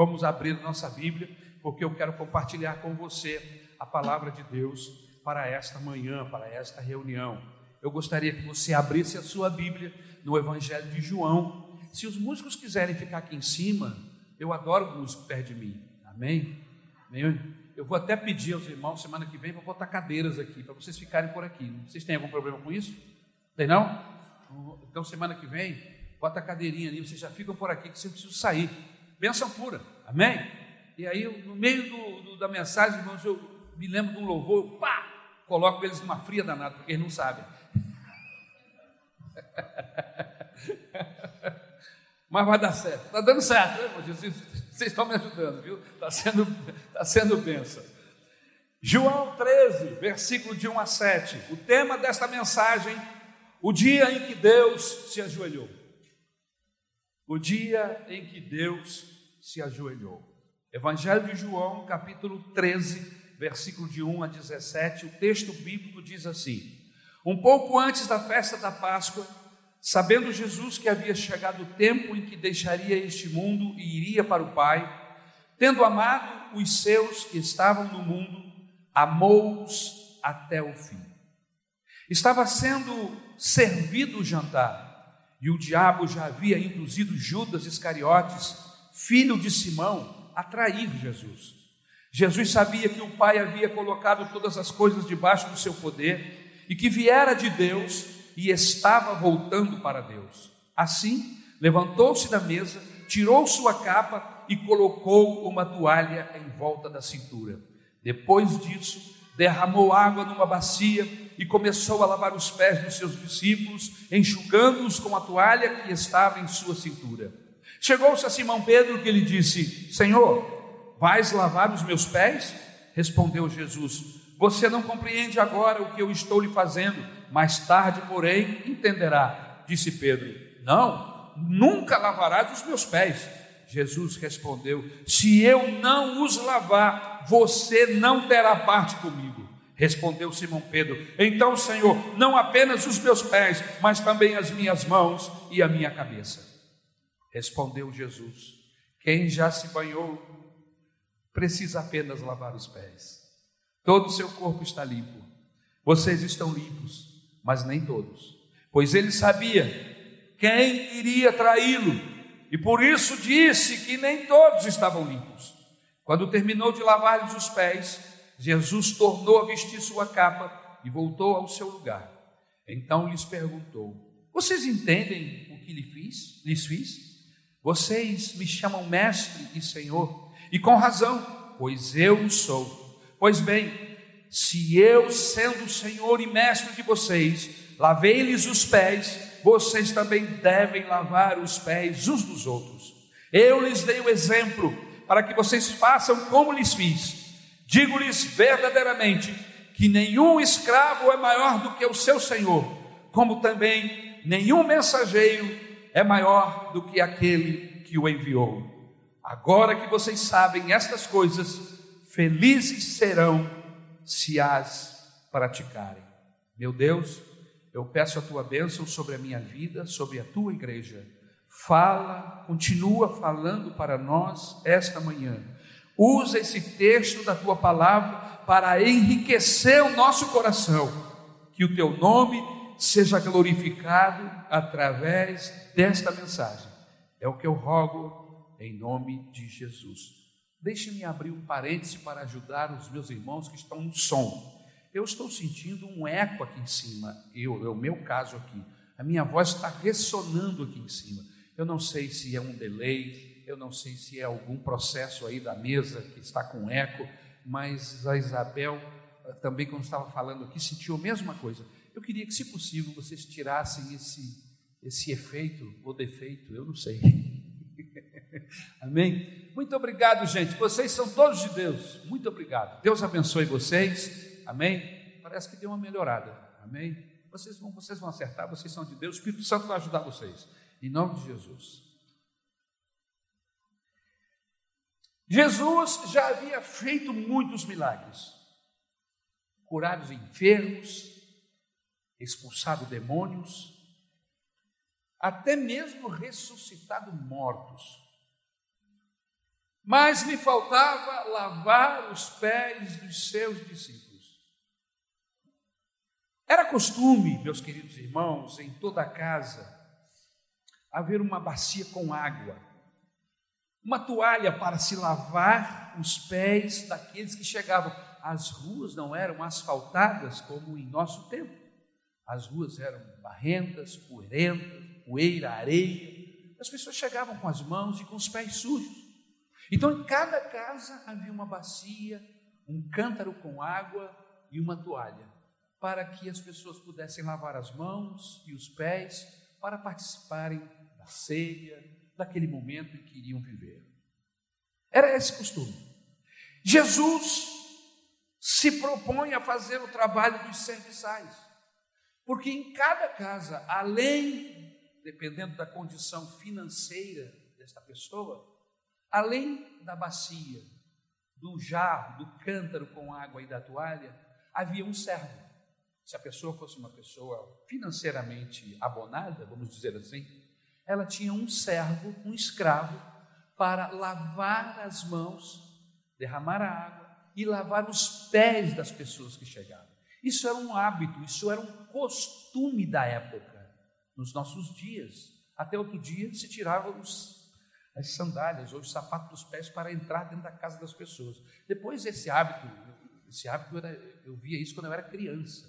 Vamos abrir nossa Bíblia, porque eu quero compartilhar com você a palavra de Deus para esta manhã, para esta reunião. Eu gostaria que você abrisse a sua Bíblia no Evangelho de João. Se os músicos quiserem ficar aqui em cima, eu adoro músico perto de mim. Amém? Amém? Eu vou até pedir aos irmãos semana que vem para botar cadeiras aqui, para vocês ficarem por aqui. Vocês têm algum problema com isso? Tem não? Então semana que vem, bota a cadeirinha ali, vocês já ficam por aqui que você precisa sair. Benção pura. Amém? E aí, no meio do, do, da mensagem, irmãos, eu me lembro de um louvor, pá, coloco eles numa fria danada, porque eles não sabem. Mas vai dar certo. Está dando certo, né, irmão? Vocês estão me ajudando, viu? Está sendo, tá sendo bênção. João 13, versículo de 1 a 7. O tema desta mensagem, o dia em que Deus se ajoelhou. O dia em que Deus se ajoelhou. Evangelho de João, capítulo 13, versículo de 1 a 17. O texto bíblico diz assim: Um pouco antes da festa da Páscoa, Sabendo Jesus que havia chegado o tempo em que deixaria este mundo e iria para o Pai, tendo amado os seus que estavam no mundo, amou-os até o fim. Estava sendo servido o jantar, e o diabo já havia induzido Judas Iscariotes, filho de Simão, a trair Jesus. Jesus sabia que o Pai havia colocado todas as coisas debaixo do seu poder e que viera de Deus e estava voltando para Deus. Assim, levantou-se da mesa, tirou sua capa e colocou uma toalha em volta da cintura. Depois disso, derramou água numa bacia e começou a lavar os pés dos seus discípulos, enxugando-os com a toalha que estava em sua cintura. Chegou-se a Simão Pedro que lhe disse: Senhor, vais lavar os meus pés? Respondeu Jesus: Você não compreende agora o que eu estou lhe fazendo mais tarde, porém, entenderá. Disse Pedro: Não, nunca lavarás os meus pés. Jesus respondeu: Se eu não os lavar, você não terá parte comigo. Respondeu Simão Pedro: Então, Senhor, não apenas os meus pés, mas também as minhas mãos e a minha cabeça. Respondeu Jesus: Quem já se banhou precisa apenas lavar os pés. Todo o seu corpo está limpo. Vocês estão limpos mas nem todos. Pois ele sabia quem iria traí-lo, e por isso disse que nem todos estavam limpos. Quando terminou de lavar-lhes os pés, Jesus tornou a vestir sua capa e voltou ao seu lugar. Então lhes perguntou: Vocês entendem o que lhe fiz, lhes fiz? Vocês me chamam mestre e senhor, e com razão, pois eu o sou. Pois bem, se eu, sendo Senhor e mestre de vocês, lavei-lhes os pés, vocês também devem lavar os pés uns dos outros. Eu lhes dei o exemplo para que vocês façam como lhes fiz. Digo-lhes verdadeiramente que nenhum escravo é maior do que o seu senhor, como também nenhum mensageiro é maior do que aquele que o enviou. Agora que vocês sabem estas coisas, felizes serão se as praticarem. Meu Deus, eu peço a tua bênção sobre a minha vida, sobre a tua igreja. Fala, continua falando para nós esta manhã. Usa esse texto da tua palavra para enriquecer o nosso coração. Que o teu nome seja glorificado através desta mensagem. É o que eu rogo em nome de Jesus. Deixe-me abrir um parêntese para ajudar os meus irmãos que estão no som. Eu estou sentindo um eco aqui em cima, eu, é o meu caso aqui. A minha voz está ressonando aqui em cima. Eu não sei se é um delay, eu não sei se é algum processo aí da mesa que está com eco, mas a Isabel eh, também, quando estava falando aqui, sentiu a mesma coisa. Eu queria que, se possível, vocês tirassem esse, esse efeito ou defeito, eu não sei. Amém? Muito obrigado, gente. Vocês são todos de Deus. Muito obrigado. Deus abençoe vocês. Amém? Parece que deu uma melhorada. Amém? Vocês vão, vocês vão acertar, vocês são de Deus. O Espírito Santo vai ajudar vocês. Em nome de Jesus. Jesus já havia feito muitos milagres. Curado os enfermos, expulsado demônios, até mesmo ressuscitado mortos. mas lhe faltava lavar os pés dos seus discípulos. Era costume, meus queridos irmãos, em toda casa, haver uma bacia com água, uma toalha para se lavar os pés daqueles que chegavam. As ruas não eram asfaltadas como em nosso tempo. As ruas eram barrentas, poeirentas, poeira, areia. As pessoas chegavam com as mãos e com os pés sujos. Então, em cada casa havia uma bacia, um cântaro com água e uma toalha, para que as pessoas pudessem lavar as mãos e os pés para participarem da ceia, daquele momento em que iriam viver. Era esse costume. Jesus se propõe a fazer o trabalho dos serviçais, porque em cada casa, além, dependendo da condição financeira desta pessoa, além da bacia, do jarro, do cântaro com água e da toalha, havia um servo. Se a pessoa fosse uma pessoa financeiramente abonada, vamos dizer assim, ela tinha um servo, um escravo, para lavar as mãos, derramar a água e lavar os pés das pessoas que chegavam. Isso era um hábito, isso era um costume da época, nos nossos dias. Até outro dia se tirava os, as sandálias ou os sapatos dos pés para entrar dentro da casa das pessoas. Depois esse hábito, esse hábito era, eu via isso quando eu era criança.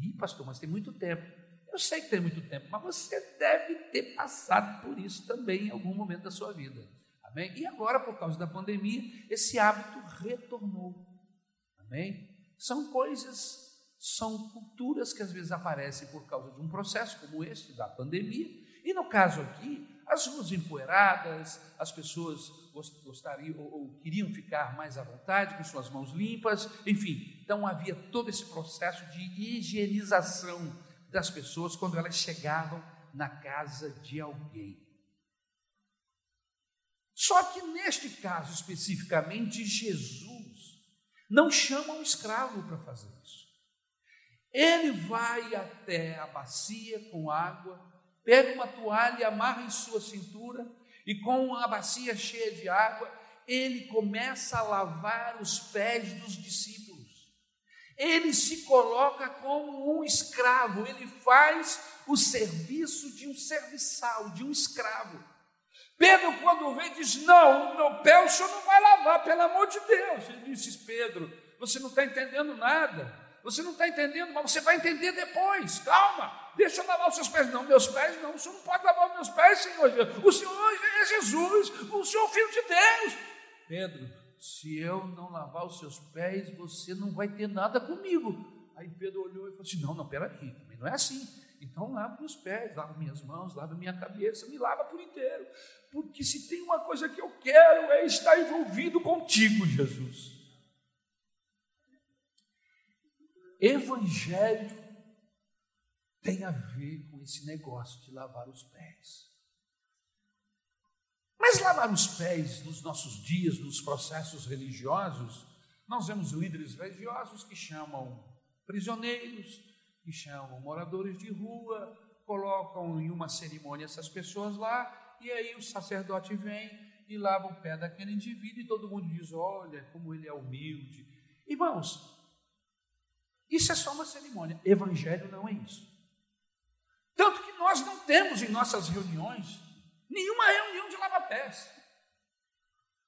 Ih, pastor, mas tem muito tempo. Eu sei que tem muito tempo, mas você deve ter passado por isso também em algum momento da sua vida. Amém? E agora, por causa da pandemia, esse hábito retornou. Amém? São coisas, são culturas que às vezes aparecem por causa de um processo como esse, da pandemia. E no caso aqui, as ruas empoeiradas, as pessoas gostariam ou, ou, queriam ficar mais à vontade, com suas mãos limpas, enfim. Então havia todo esse processo de higienização das pessoas quando elas chegavam na casa de alguém. Só que neste caso especificamente, Jesus não chama um escravo para fazer isso. Ele vai até a bacia com água, pega uma toalha, amarra em sua cintura e com a bacia cheia de água, ele começa a lavar os pés dos discípulos ele se coloca como um escravo, ele faz o serviço de um serviçal, de um escravo. Pedro, quando vê, diz: Não, meu pé o senhor não vai lavar, pelo amor de Deus. Ele disse: Pedro, você não está entendendo nada, você não está entendendo, mas você vai entender depois, calma, deixa eu lavar os seus pés. Não, meus pés não, o senhor não pode lavar os meus pés, Senhor. O Senhor é Jesus, o Senhor é Filho de Deus. Pedro, se eu não lavar os seus pés, você não vai ter nada comigo. Aí Pedro olhou e falou assim: Não, não, peraí, também não é assim. Então lava meus pés, lava minhas mãos, lava minha cabeça, me lava por inteiro. Porque se tem uma coisa que eu quero é estar envolvido contigo, Jesus. Evangelho tem a ver com esse negócio de lavar os pés. Mas lavar os pés nos nossos dias, nos processos religiosos, nós vemos líderes religiosos que chamam prisioneiros, que chamam moradores de rua, colocam em uma cerimônia essas pessoas lá, e aí o sacerdote vem e lava o pé daquele indivíduo, e todo mundo diz: Olha como ele é humilde. Irmãos, isso é só uma cerimônia, evangelho não é isso. Tanto que nós não temos em nossas reuniões nenhuma reunião de lava-pés.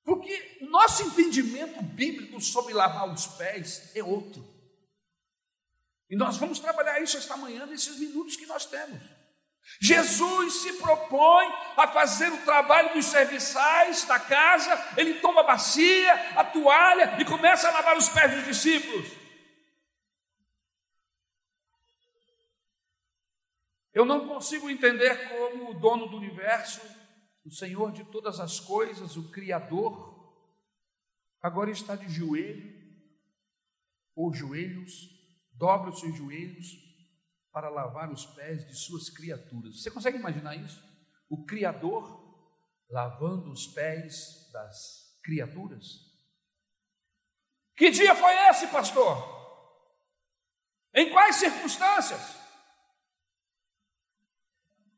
Porque o nosso entendimento bíblico sobre lavar os pés é outro. E nós vamos trabalhar isso esta manhã, nesses minutos que nós temos. Jesus se propõe a fazer o trabalho dos serviçais da casa, ele toma a bacia, a toalha e começa a lavar os pés dos discípulos. Eu não consigo entender como o dono do universo, o Senhor de todas as coisas, o Criador, agora está de joelho, ou joelhos, dobra os seus joelhos para lavar os pés de suas criaturas. Você consegue imaginar isso? O Criador lavando os pés das criaturas? Que dia foi esse, pastor? Em quais circunstâncias?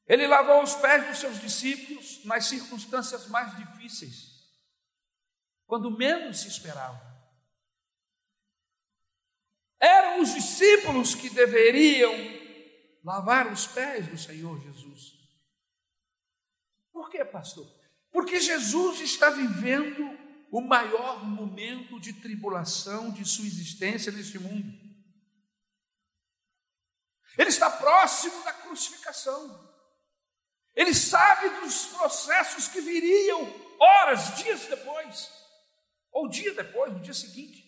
Ele lavou os pés dos seus discípulos nas circunstâncias mais difíceis. quando menos se esperava. Eram os discípulos que deveriam lavar os pés do Senhor Jesus. Por quê, pastor? Porque Jesus está vivendo o maior momento de tribulação de sua existência neste mundo. Ele está próximo da crucificação. Ele sabe dos processos que viriam horas, dias depois, ou dia depois, no dia seguinte.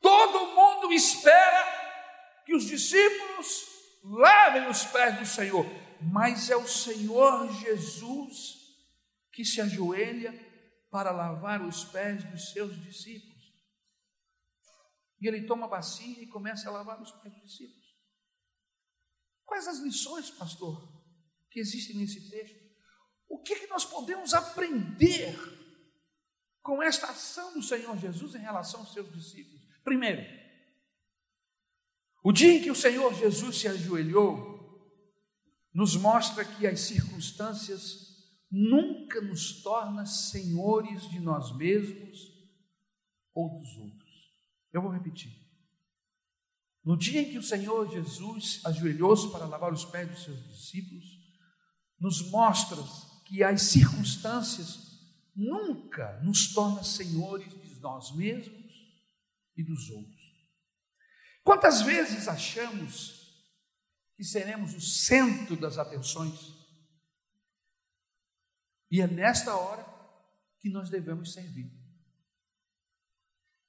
Todo mundo espera que os discípulos lavem os pés do Senhor, mas é o Senhor Jesus que se ajoelha para lavar os pés dos seus discípulos. E ele toma a bacia e começa a lavar os pés dos discípulos. Quais as lições, pastor, que existem nesse texto? O que, que nós podemos aprender com esta ação do Senhor Jesus em relação aos seus discípulos? Primeiro, o dia em que o Senhor Jesus se ajoelhou, nos mostra que as circunstâncias nunca nos torna senhores de nós mesmos ou dos outros. Eu vou repetir. No dia em que o Senhor Jesus ajoelhou-se para lavar os pés dos seus discípulos, nos mostra que as circunstâncias nunca nos tornam senhores de nós mesmos e dos outros. Quantas vezes achamos que seremos o centro das atenções? E é nesta hora que nós devemos servir.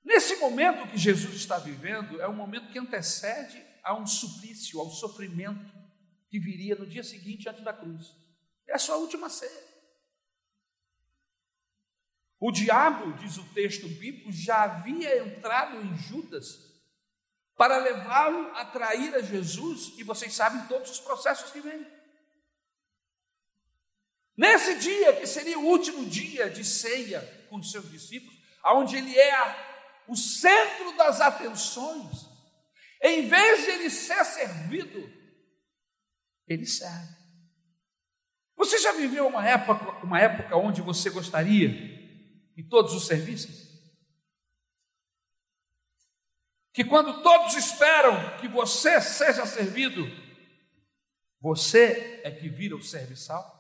Nesse momento que Jesus está vivendo, é um momento que antecede a um suplício, ao sofrimento que viria no dia seguinte antes da cruz. É a sua última ceia. O diabo, diz o texto bíblico, já havia entrado em Judas para levá-lo a trair a Jesus, e vocês sabem todos os processos que vêm. Nesse dia, que seria o último dia de ceia com os seus discípulos, onde ele é o centro das atenções, em vez de ele ser servido, ele serve. Você já viveu uma época, uma época onde você gostaria que todos os servissem? Que quando todos esperam que você seja servido, você é que vira o serviçal?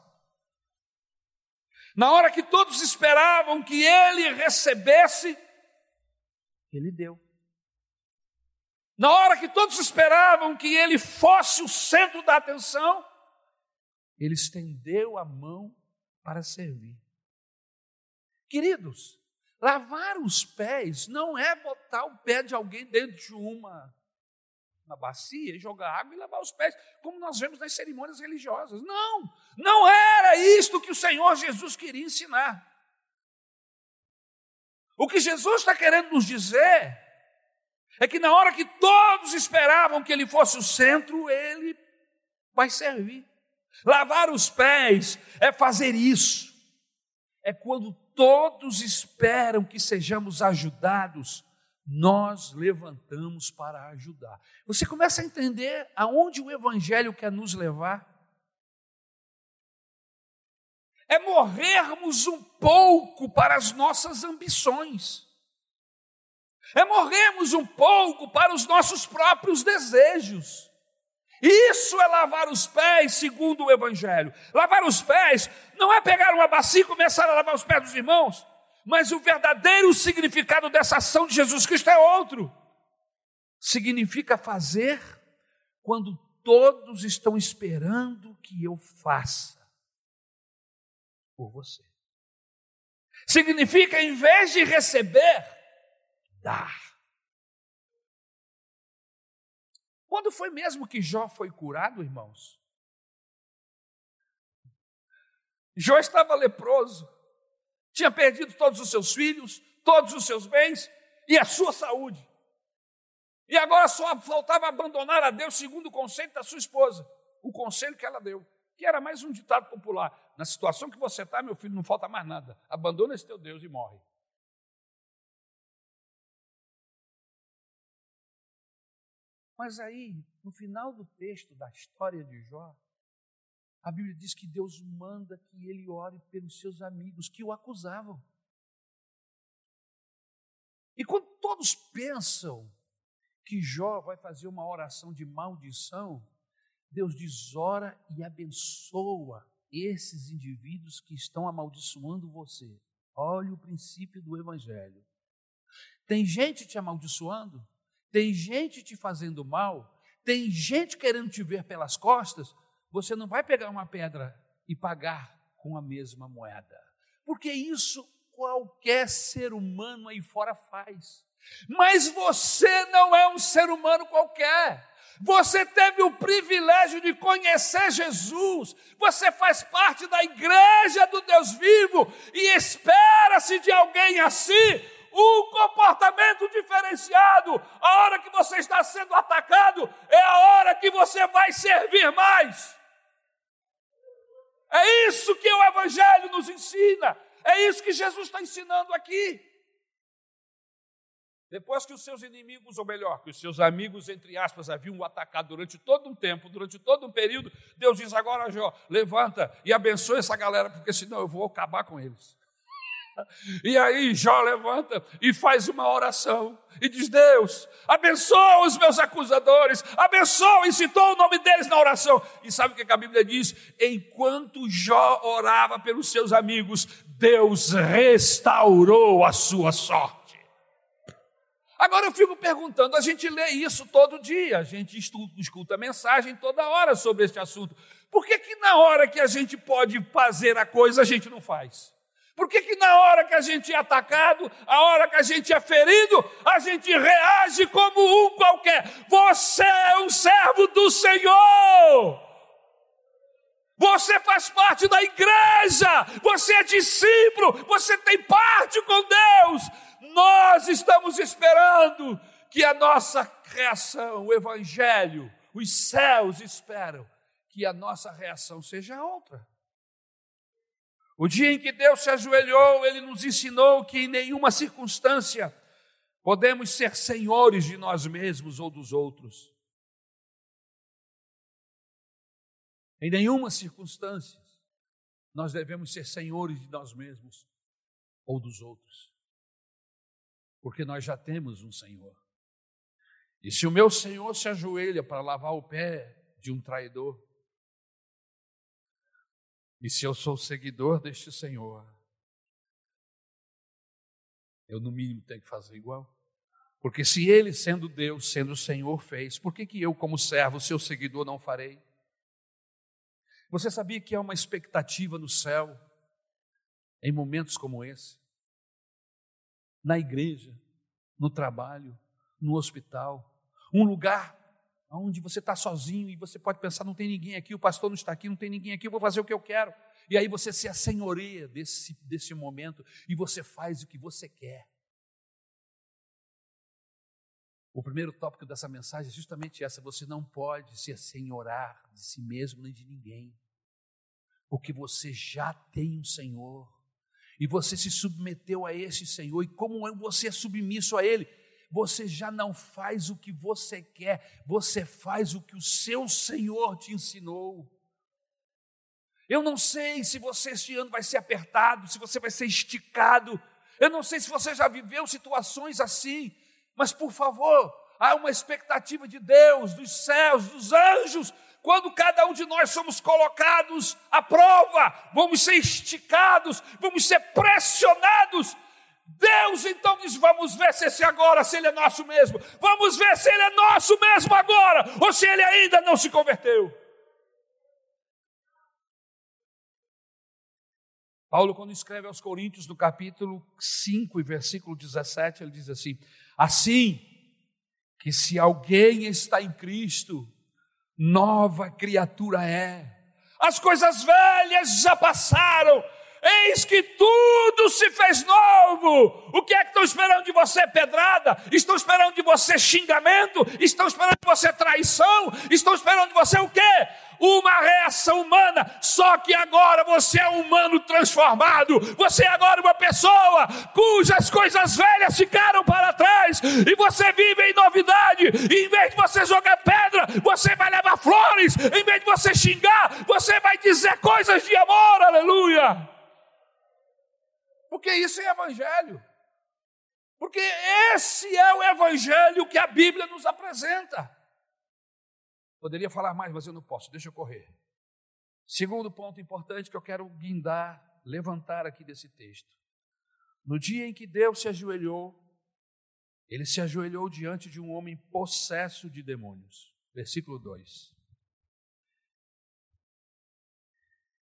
Na hora que todos esperavam que ele recebesse, ele deu. Na hora que todos esperavam que ele fosse o centro da atenção, ele estendeu a mão para servir. Queridos, lavar os pés não é botar o pé de alguém dentro de uma na bacia, jogar água e lavar os pés, como nós vemos nas cerimônias religiosas. Não, não era isto que o Senhor Jesus queria ensinar. O que Jesus está querendo nos dizer é que na hora que todos esperavam que ele fosse o centro, ele vai servir. Lavar os pés é fazer isso. É quando todos esperam que sejamos ajudados nós levantamos para ajudar. Você começa a entender aonde o Evangelho quer nos levar? É morrermos um pouco para as nossas ambições, é morrermos um pouco para os nossos próprios desejos. Isso é lavar os pés, segundo o Evangelho. Lavar os pés não é pegar uma bacia e começar a lavar os pés dos irmãos. Mas o verdadeiro significado dessa ação de Jesus Cristo é outro. Significa fazer quando todos estão esperando que eu faça por você. Significa, em vez de receber, dar. Quando foi mesmo que Jó foi curado, irmãos? Jó estava leproso tinha perdido todos os seus filhos, todos os seus bens e a sua saúde. E agora só faltava abandonar a Deus segundo o conselho da sua esposa, o conselho que ela deu, que era mais um ditado popular. Na situação que você está, meu filho, não falta mais nada. Abandona esse teu Deus e morre. Mas aí, no final do texto da história de Jó, a Bíblia diz que Deus manda que ele ore pelos seus amigos que o acusavam. E quando todos pensam que Jó vai fazer uma oração de maldição, Deus diz: ora e abençoa esses indivíduos que estão amaldiçoando você. Olha o princípio do Evangelho. Tem gente te amaldiçoando, tem gente te fazendo mal, tem gente querendo te ver pelas costas. Você não vai pegar uma pedra e pagar com a mesma moeda, porque isso qualquer ser humano aí fora faz. Mas você não é um ser humano qualquer. Você teve o privilégio de conhecer Jesus, você faz parte da igreja do Deus vivo e espera-se de alguém assim um comportamento diferenciado. A hora que você está sendo atacado é a hora que você vai servir mais. É isso que o Evangelho nos ensina, é isso que Jesus está ensinando aqui. Depois que os seus inimigos, ou melhor, que os seus amigos, entre aspas, haviam o atacado durante todo um tempo, durante todo um período, Deus diz agora, Jó, levanta e abençoe essa galera, porque senão eu vou acabar com eles. E aí Jó levanta e faz uma oração e diz: Deus, abençoa os meus acusadores, abençoa, e citou o nome deles na oração. E sabe o que a Bíblia diz? Enquanto Jó orava pelos seus amigos, Deus restaurou a sua sorte. Agora eu fico perguntando, a gente lê isso todo dia, a gente escuta mensagem toda hora sobre este assunto. Por que, que na hora que a gente pode fazer a coisa, a gente não faz? Por que, que na hora que a gente é atacado, a hora que a gente é ferido, a gente reage como um qualquer? Você é um servo do Senhor. Você faz parte da igreja, você é discípulo, você tem parte com Deus. Nós estamos esperando que a nossa reação, o Evangelho, os céus esperam que a nossa reação seja outra. O dia em que Deus se ajoelhou, Ele nos ensinou que em nenhuma circunstância podemos ser senhores de nós mesmos ou dos outros. Em nenhuma circunstância nós devemos ser senhores de nós mesmos ou dos outros porque nós já temos um Senhor. E se o meu Senhor se ajoelha para lavar o pé de um traidor, e se eu sou seguidor deste Senhor, eu no mínimo tenho que fazer igual. Porque se ele, sendo Deus, sendo o Senhor, fez, por que, que eu, como servo, seu seguidor, não farei? Você sabia que há uma expectativa no céu em momentos como esse? na igreja, no trabalho, no hospital, um lugar onde você está sozinho e você pode pensar: não tem ninguém aqui, o pastor não está aqui, não tem ninguém aqui, eu vou fazer o que eu quero. E aí você se assenhoreia desse, desse momento e você faz o que você quer. O primeiro tópico dessa mensagem é justamente essa: você não pode se assenhorar de si mesmo nem de ninguém, porque você já tem um Senhor e você se submeteu a esse Senhor, e como você é submisso a Ele, você já não faz o que você quer, você faz o que o seu Senhor te ensinou. Eu não sei se você este ano vai ser apertado, se você vai ser esticado, eu não sei se você já viveu situações assim, mas por favor, há uma expectativa de Deus, dos céus, dos anjos, quando cada um de nós somos colocados à prova, vamos ser esticados, vamos ser pressionados. Deus então diz: vamos ver se esse agora, se ele é nosso mesmo, vamos ver se ele é nosso mesmo agora, ou se ele ainda não se converteu. Paulo, quando escreve aos Coríntios, no capítulo 5 e versículo 17, ele diz assim: Assim que se alguém está em Cristo, nova criatura é. As coisas velhas já passaram, eis que tudo se fez novo. O que é que estão esperando de você? Pedrada? Estão esperando de você xingamento? Estão esperando de você traição? Estão esperando de você o quê? uma reação humana, só que agora você é um humano transformado, você é agora uma pessoa cujas coisas velhas ficaram para trás, e você vive em novidade, e em vez de você jogar pedra, você vai levar flores, em vez de você xingar, você vai dizer coisas de amor, aleluia. Porque isso é evangelho. Porque esse é o evangelho que a Bíblia nos apresenta. Poderia falar mais, mas eu não posso, deixa eu correr. Segundo ponto importante que eu quero guindar, levantar aqui desse texto. No dia em que Deus se ajoelhou, ele se ajoelhou diante de um homem possesso de demônios. Versículo 2.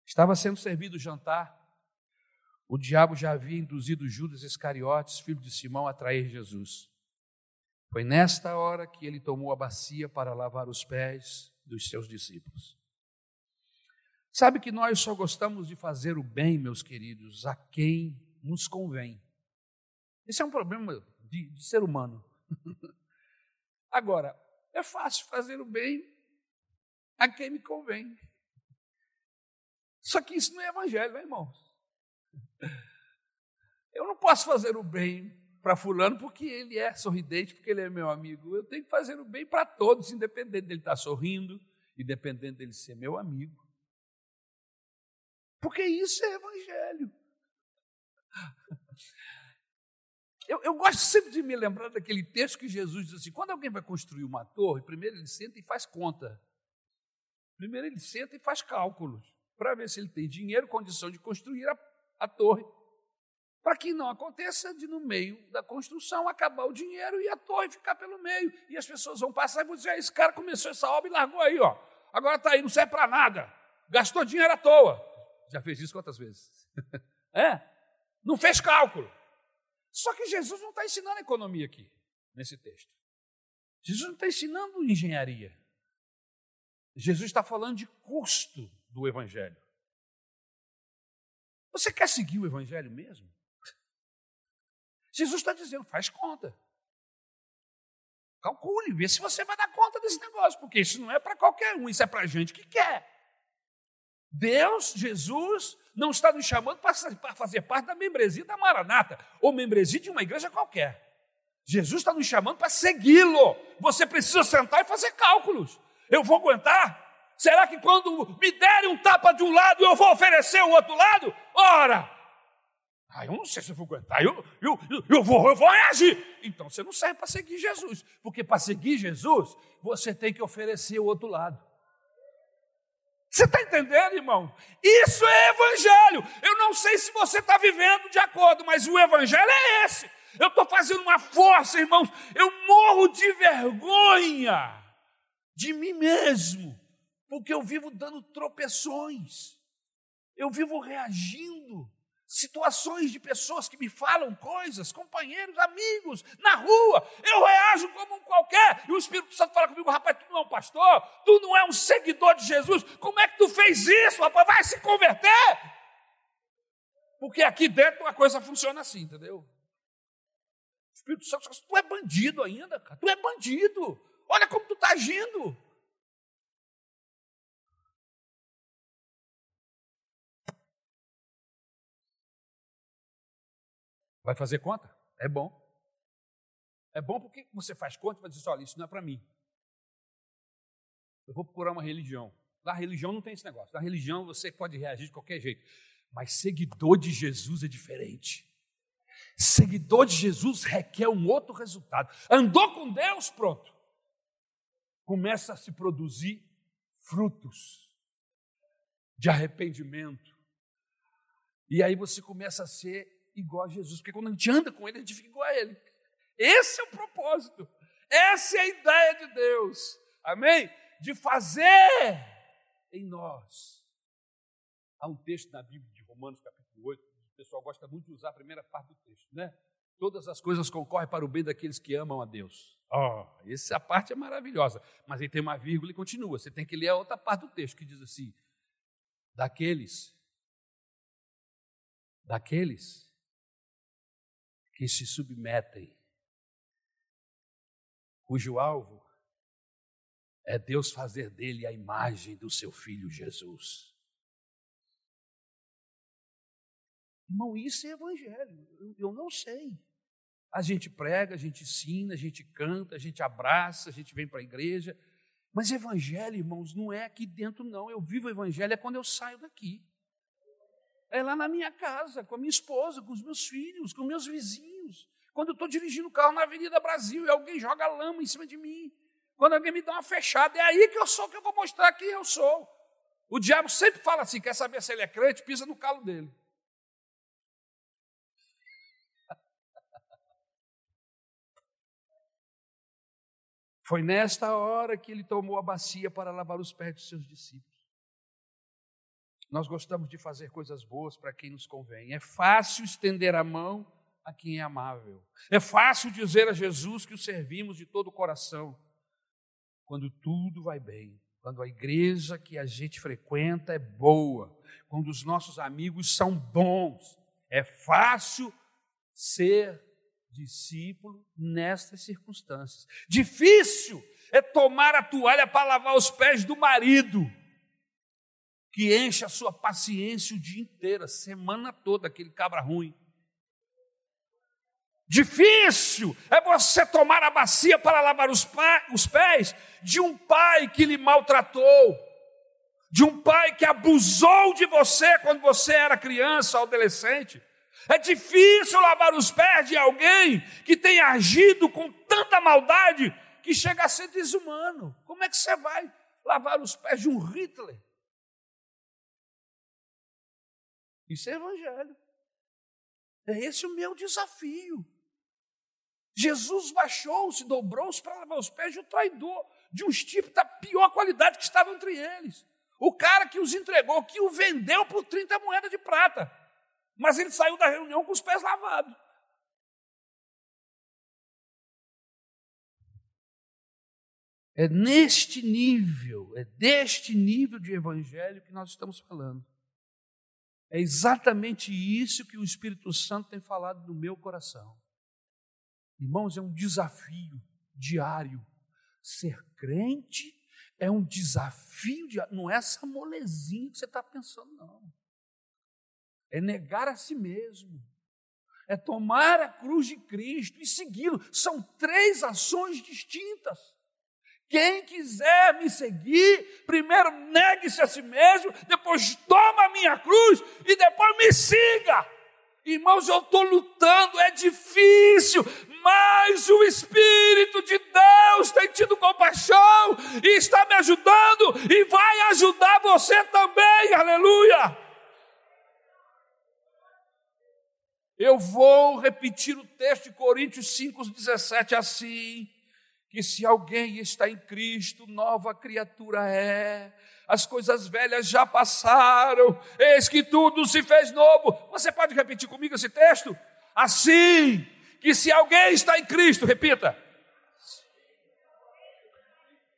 Estava sendo servido jantar. O diabo já havia induzido Judas Iscariotes, filho de Simão, a trair Jesus. Foi nesta hora que ele tomou a bacia para lavar os pés dos seus discípulos. Sabe que nós só gostamos de fazer o bem, meus queridos, a quem nos convém. Esse é um problema de, de ser humano. Agora, é fácil fazer o bem a quem me convém. Só que isso não é evangelho, né, irmãos? Eu não posso fazer o bem para fulano porque ele é sorridente, porque ele é meu amigo. Eu tenho que fazer o bem para todos, independente dele estar sorrindo, independente dele ser meu amigo. Porque isso é evangelho. Eu, eu, gosto sempre de me lembrar daquele texto que Jesus diz assim: quando alguém vai construir uma torre, primeiro ele senta e faz conta. Primeiro ele senta e faz cálculos para ver se ele tem dinheiro, condição de construir a, a torre. Para que não aconteça de, no meio da construção, acabar o dinheiro e a torre ficar pelo meio. E as pessoas vão passar e vão dizer: ah, esse cara começou essa obra e largou aí, ó. Agora está aí, não serve para nada. Gastou dinheiro à toa. Já fez isso quantas vezes? é? Não fez cálculo. Só que Jesus não está ensinando economia aqui, nesse texto. Jesus não está ensinando engenharia. Jesus está falando de custo do Evangelho. Você quer seguir o Evangelho mesmo? Jesus está dizendo, faz conta. Calcule, vê se você vai dar conta desse negócio, porque isso não é para qualquer um, isso é para gente que quer. Deus, Jesus, não está nos chamando para fazer parte da membresia da Maranata, ou membresia de uma igreja qualquer. Jesus está nos chamando para segui-lo. Você precisa sentar e fazer cálculos. Eu vou aguentar? Será que quando me derem um tapa de um lado, eu vou oferecer o outro lado? Ora! Ah, eu não sei se eu vou aguentar, eu, eu, eu, eu, vou, eu vou reagir. Então você não serve para seguir Jesus, porque para seguir Jesus, você tem que oferecer o outro lado. Você está entendendo, irmão? Isso é evangelho. Eu não sei se você está vivendo de acordo, mas o evangelho é esse. Eu estou fazendo uma força, irmãos. Eu morro de vergonha de mim mesmo, porque eu vivo dando tropeções, eu vivo reagindo situações de pessoas que me falam coisas, companheiros, amigos, na rua, eu reajo como um qualquer, e o Espírito Santo fala comigo, rapaz, tu não é um pastor, tu não é um seguidor de Jesus, como é que tu fez isso, rapaz? Vai se converter! Porque aqui dentro a coisa funciona assim, entendeu? O Espírito Santo fala, tu é bandido ainda, cara, tu é bandido, olha como tu está agindo. Vai fazer conta? É bom. É bom porque você faz conta e vai dizer assim, olha, isso não é para mim. Eu vou procurar uma religião. Na religião não tem esse negócio. Na religião você pode reagir de qualquer jeito. Mas seguidor de Jesus é diferente. Seguidor de Jesus requer um outro resultado. Andou com Deus, pronto. Começa a se produzir frutos de arrependimento. E aí você começa a ser igual a Jesus, porque quando a gente anda com Ele, a gente fica igual a Ele. Esse é o propósito, essa é a ideia de Deus, amém? De fazer em nós. Há um texto na Bíblia de Romanos, capítulo 8, o pessoal gosta muito de usar a primeira parte do texto, né? Todas as coisas concorrem para o bem daqueles que amam a Deus. Oh, essa parte é maravilhosa. Mas aí tem uma vírgula e continua. Você tem que ler a outra parte do texto que diz assim: daqueles, daqueles que se submetem, cujo alvo é Deus fazer dele a imagem do seu filho Jesus. Irmão, isso é evangelho, eu, eu não sei. A gente prega, a gente ensina, a gente canta, a gente abraça, a gente vem para a igreja, mas evangelho, irmãos, não é aqui dentro, não. Eu vivo o evangelho é quando eu saio daqui. É lá na minha casa, com a minha esposa, com os meus filhos, com meus vizinhos Quando eu estou dirigindo o carro na Avenida Brasil e alguém joga lama em cima de mim. Quando alguém me dá uma fechada, é aí que eu sou, que eu vou mostrar quem eu sou. O diabo sempre fala assim: quer saber se ele é crente? Pisa no calo dele. Foi nesta hora que ele tomou a bacia para lavar os pés dos seus discípulos. Nós gostamos de fazer coisas boas para quem nos convém. É fácil estender a mão a quem é amável. É fácil dizer a Jesus que o servimos de todo o coração. Quando tudo vai bem, quando a igreja que a gente frequenta é boa, quando os nossos amigos são bons, é fácil ser discípulo nestas circunstâncias. Difícil é tomar a toalha para lavar os pés do marido, que enche a sua paciência o dia inteiro, a semana toda, aquele cabra ruim. Difícil é você tomar a bacia para lavar os, os pés de um pai que lhe maltratou, de um pai que abusou de você quando você era criança ou adolescente. É difícil lavar os pés de alguém que tem agido com tanta maldade que chega a ser desumano. Como é que você vai lavar os pés de um Hitler? Isso é evangelho. É esse o meu desafio. Jesus baixou-se, dobrou-se para lavar os pés de um traidor, de um tipo da pior qualidade que estava entre eles. O cara que os entregou, que o vendeu por 30 moedas de prata. Mas ele saiu da reunião com os pés lavados. É neste nível, é deste nível de evangelho que nós estamos falando. É exatamente isso que o Espírito Santo tem falado no meu coração. Irmãos, é um desafio diário. Ser crente é um desafio diário. Não é essa molezinha que você está pensando, não é negar a si mesmo, é tomar a cruz de Cristo e segui-lo. São três ações distintas. Quem quiser me seguir, primeiro negue-se a si mesmo, depois toma a minha cruz e depois me siga. Irmãos, eu estou lutando, é difícil, mas o Espírito de Deus tem tido compaixão e está me ajudando e vai ajudar você também, aleluia. Eu vou repetir o texto de Coríntios 5,17 assim: que se alguém está em Cristo, nova criatura é, as coisas velhas já passaram, eis que tudo se fez novo. Você pode repetir comigo esse texto? Assim, que se alguém está em Cristo, repita,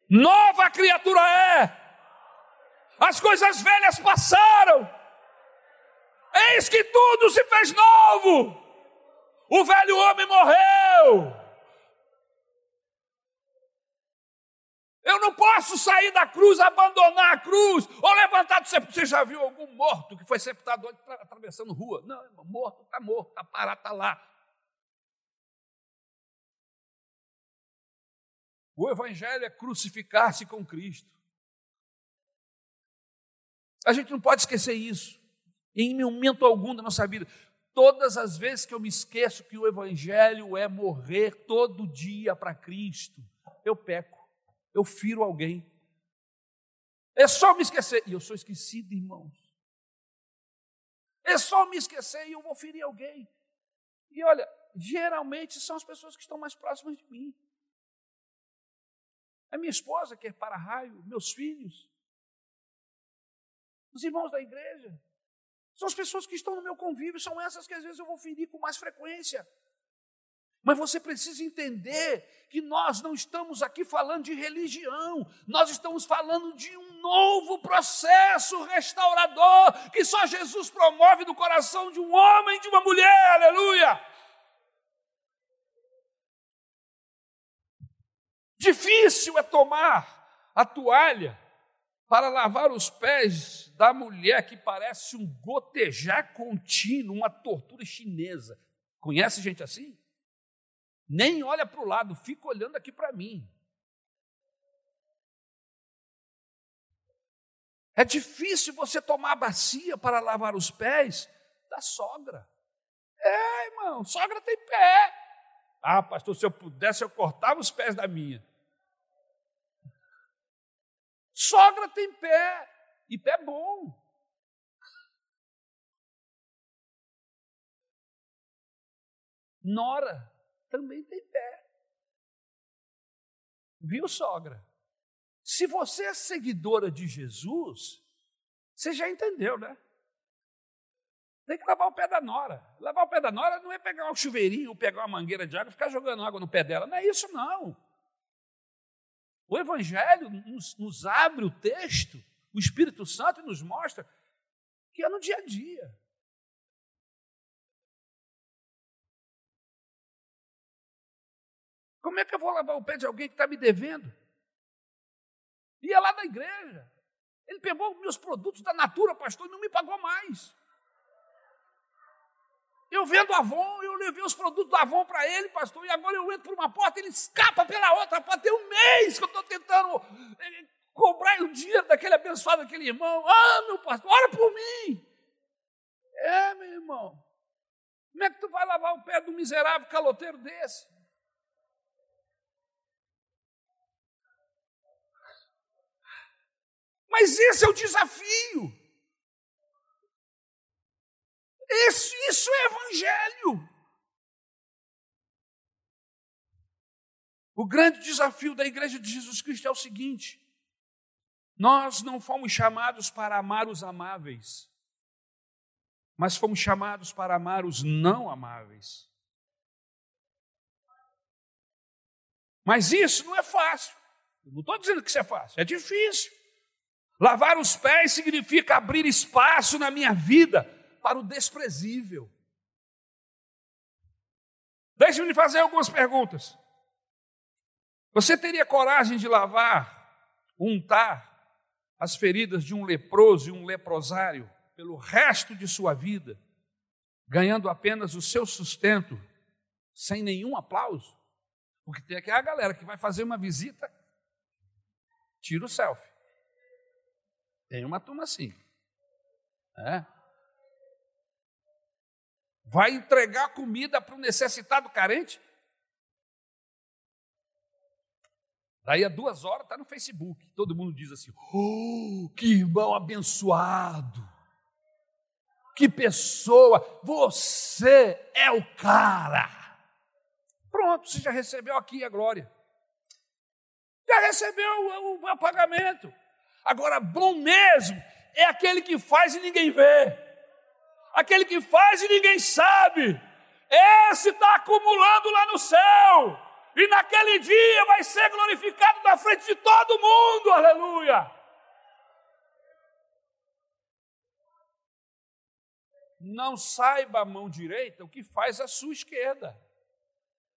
nova criatura é, as coisas velhas passaram, Eis que tudo se fez novo. O velho homem morreu. Eu não posso sair da cruz, abandonar a cruz, ou levantar do sepulcro. Você já viu algum morto que foi sepultado atravessando rua? Não, irmão, morto, está morto, está parado, está lá. O Evangelho é crucificar-se com Cristo. A gente não pode esquecer isso em momento algum da nossa vida. Todas as vezes que eu me esqueço que o Evangelho é morrer todo dia para Cristo, eu peco, eu firo alguém. É só me esquecer, e eu sou esquecido, irmãos. É só me esquecer e eu vou ferir alguém. E olha, geralmente são as pessoas que estão mais próximas de mim. A minha esposa, que é para-raio, meus filhos, os irmãos da igreja. São as pessoas que estão no meu convívio, são essas que às vezes eu vou ferir com mais frequência. Mas você precisa entender que nós não estamos aqui falando de religião, nós estamos falando de um novo processo restaurador que só Jesus promove no coração de um homem e de uma mulher, aleluia. Difícil é tomar a toalha para lavar os pés da mulher que parece um gotejar contínuo, uma tortura chinesa. Conhece gente assim? Nem olha para o lado, fica olhando aqui para mim. É difícil você tomar a bacia para lavar os pés da sogra. É, irmão, sogra tem pé. Ah, pastor, se eu pudesse, eu cortava os pés da minha. Sogra tem pé, e pé bom. Nora também tem pé. Viu, sogra? Se você é seguidora de Jesus, você já entendeu, né? Tem que lavar o pé da nora. Lavar o pé da nora não é pegar um chuveirinho, pegar uma mangueira de água e ficar jogando água no pé dela. Não é isso, não. O Evangelho nos, nos abre o texto, o Espírito Santo nos mostra que é no dia a dia. Como é que eu vou lavar o pé de alguém que está me devendo? Ia lá na igreja. Ele pegou meus produtos da Natura, pastor, e não me pagou mais. Eu vendo Avon, eu levei os produtos do Avon para ele, pastor, e agora eu entro por uma porta, ele escapa pela outra porta. Tem um mês que eu estou tentando eh, cobrar o dinheiro daquele abençoado, daquele irmão. Ah, meu pastor, ora por mim. É, meu irmão. Como é que tu vai lavar o pé do miserável caloteiro desse? Mas esse é o desafio. Esse, isso é evangelho. O grande desafio da igreja de Jesus Cristo é o seguinte: nós não fomos chamados para amar os amáveis, mas fomos chamados para amar os não amáveis. Mas isso não é fácil. Eu não estou dizendo que isso é fácil, é difícil. Lavar os pés significa abrir espaço na minha vida para o desprezível. Deixe-me lhe fazer algumas perguntas. Você teria coragem de lavar, untar as feridas de um leproso e um leprosário pelo resto de sua vida, ganhando apenas o seu sustento, sem nenhum aplauso? Porque tem aquela galera que vai fazer uma visita, tira o selfie. Tem uma turma assim. É vai entregar comida para o necessitado carente? Daí a duas horas está no Facebook. Todo mundo diz assim: Oh, que irmão abençoado! Que pessoa! Você é o cara! Pronto, você já recebeu aqui a glória. Já recebeu o, o, o pagamento. Agora, bom mesmo é aquele que faz e ninguém vê aquele que faz e ninguém sabe, esse está acumulando lá no céu, e naquele dia vai ser glorificado na frente de todo mundo, aleluia. Não saiba a mão direita o que faz a sua esquerda.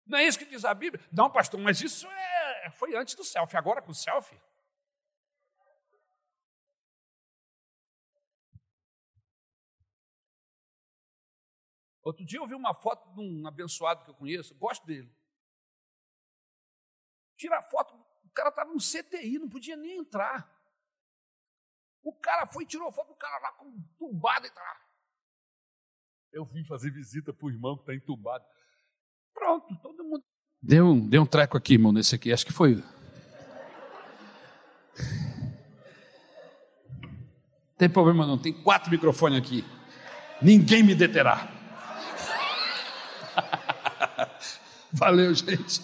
Não é isso que diz a Bíblia? Não, pastor, mas isso é, foi antes do selfie, agora com o selfie. Outro dia eu vi uma foto de um abençoado que eu conheço, gosto dele. Tira a foto, o cara estava no CTI, não podia nem entrar. O cara foi e tirou foto do cara lá com entubado e tá. Eu vim fazer visita para o irmão que está entubado. Pronto, todo mundo. Deu um, deu um treco aqui, irmão, nesse aqui. Acho que foi. Tem problema não, tem quatro microfones aqui. Ninguém me deterá. Valeu, gente.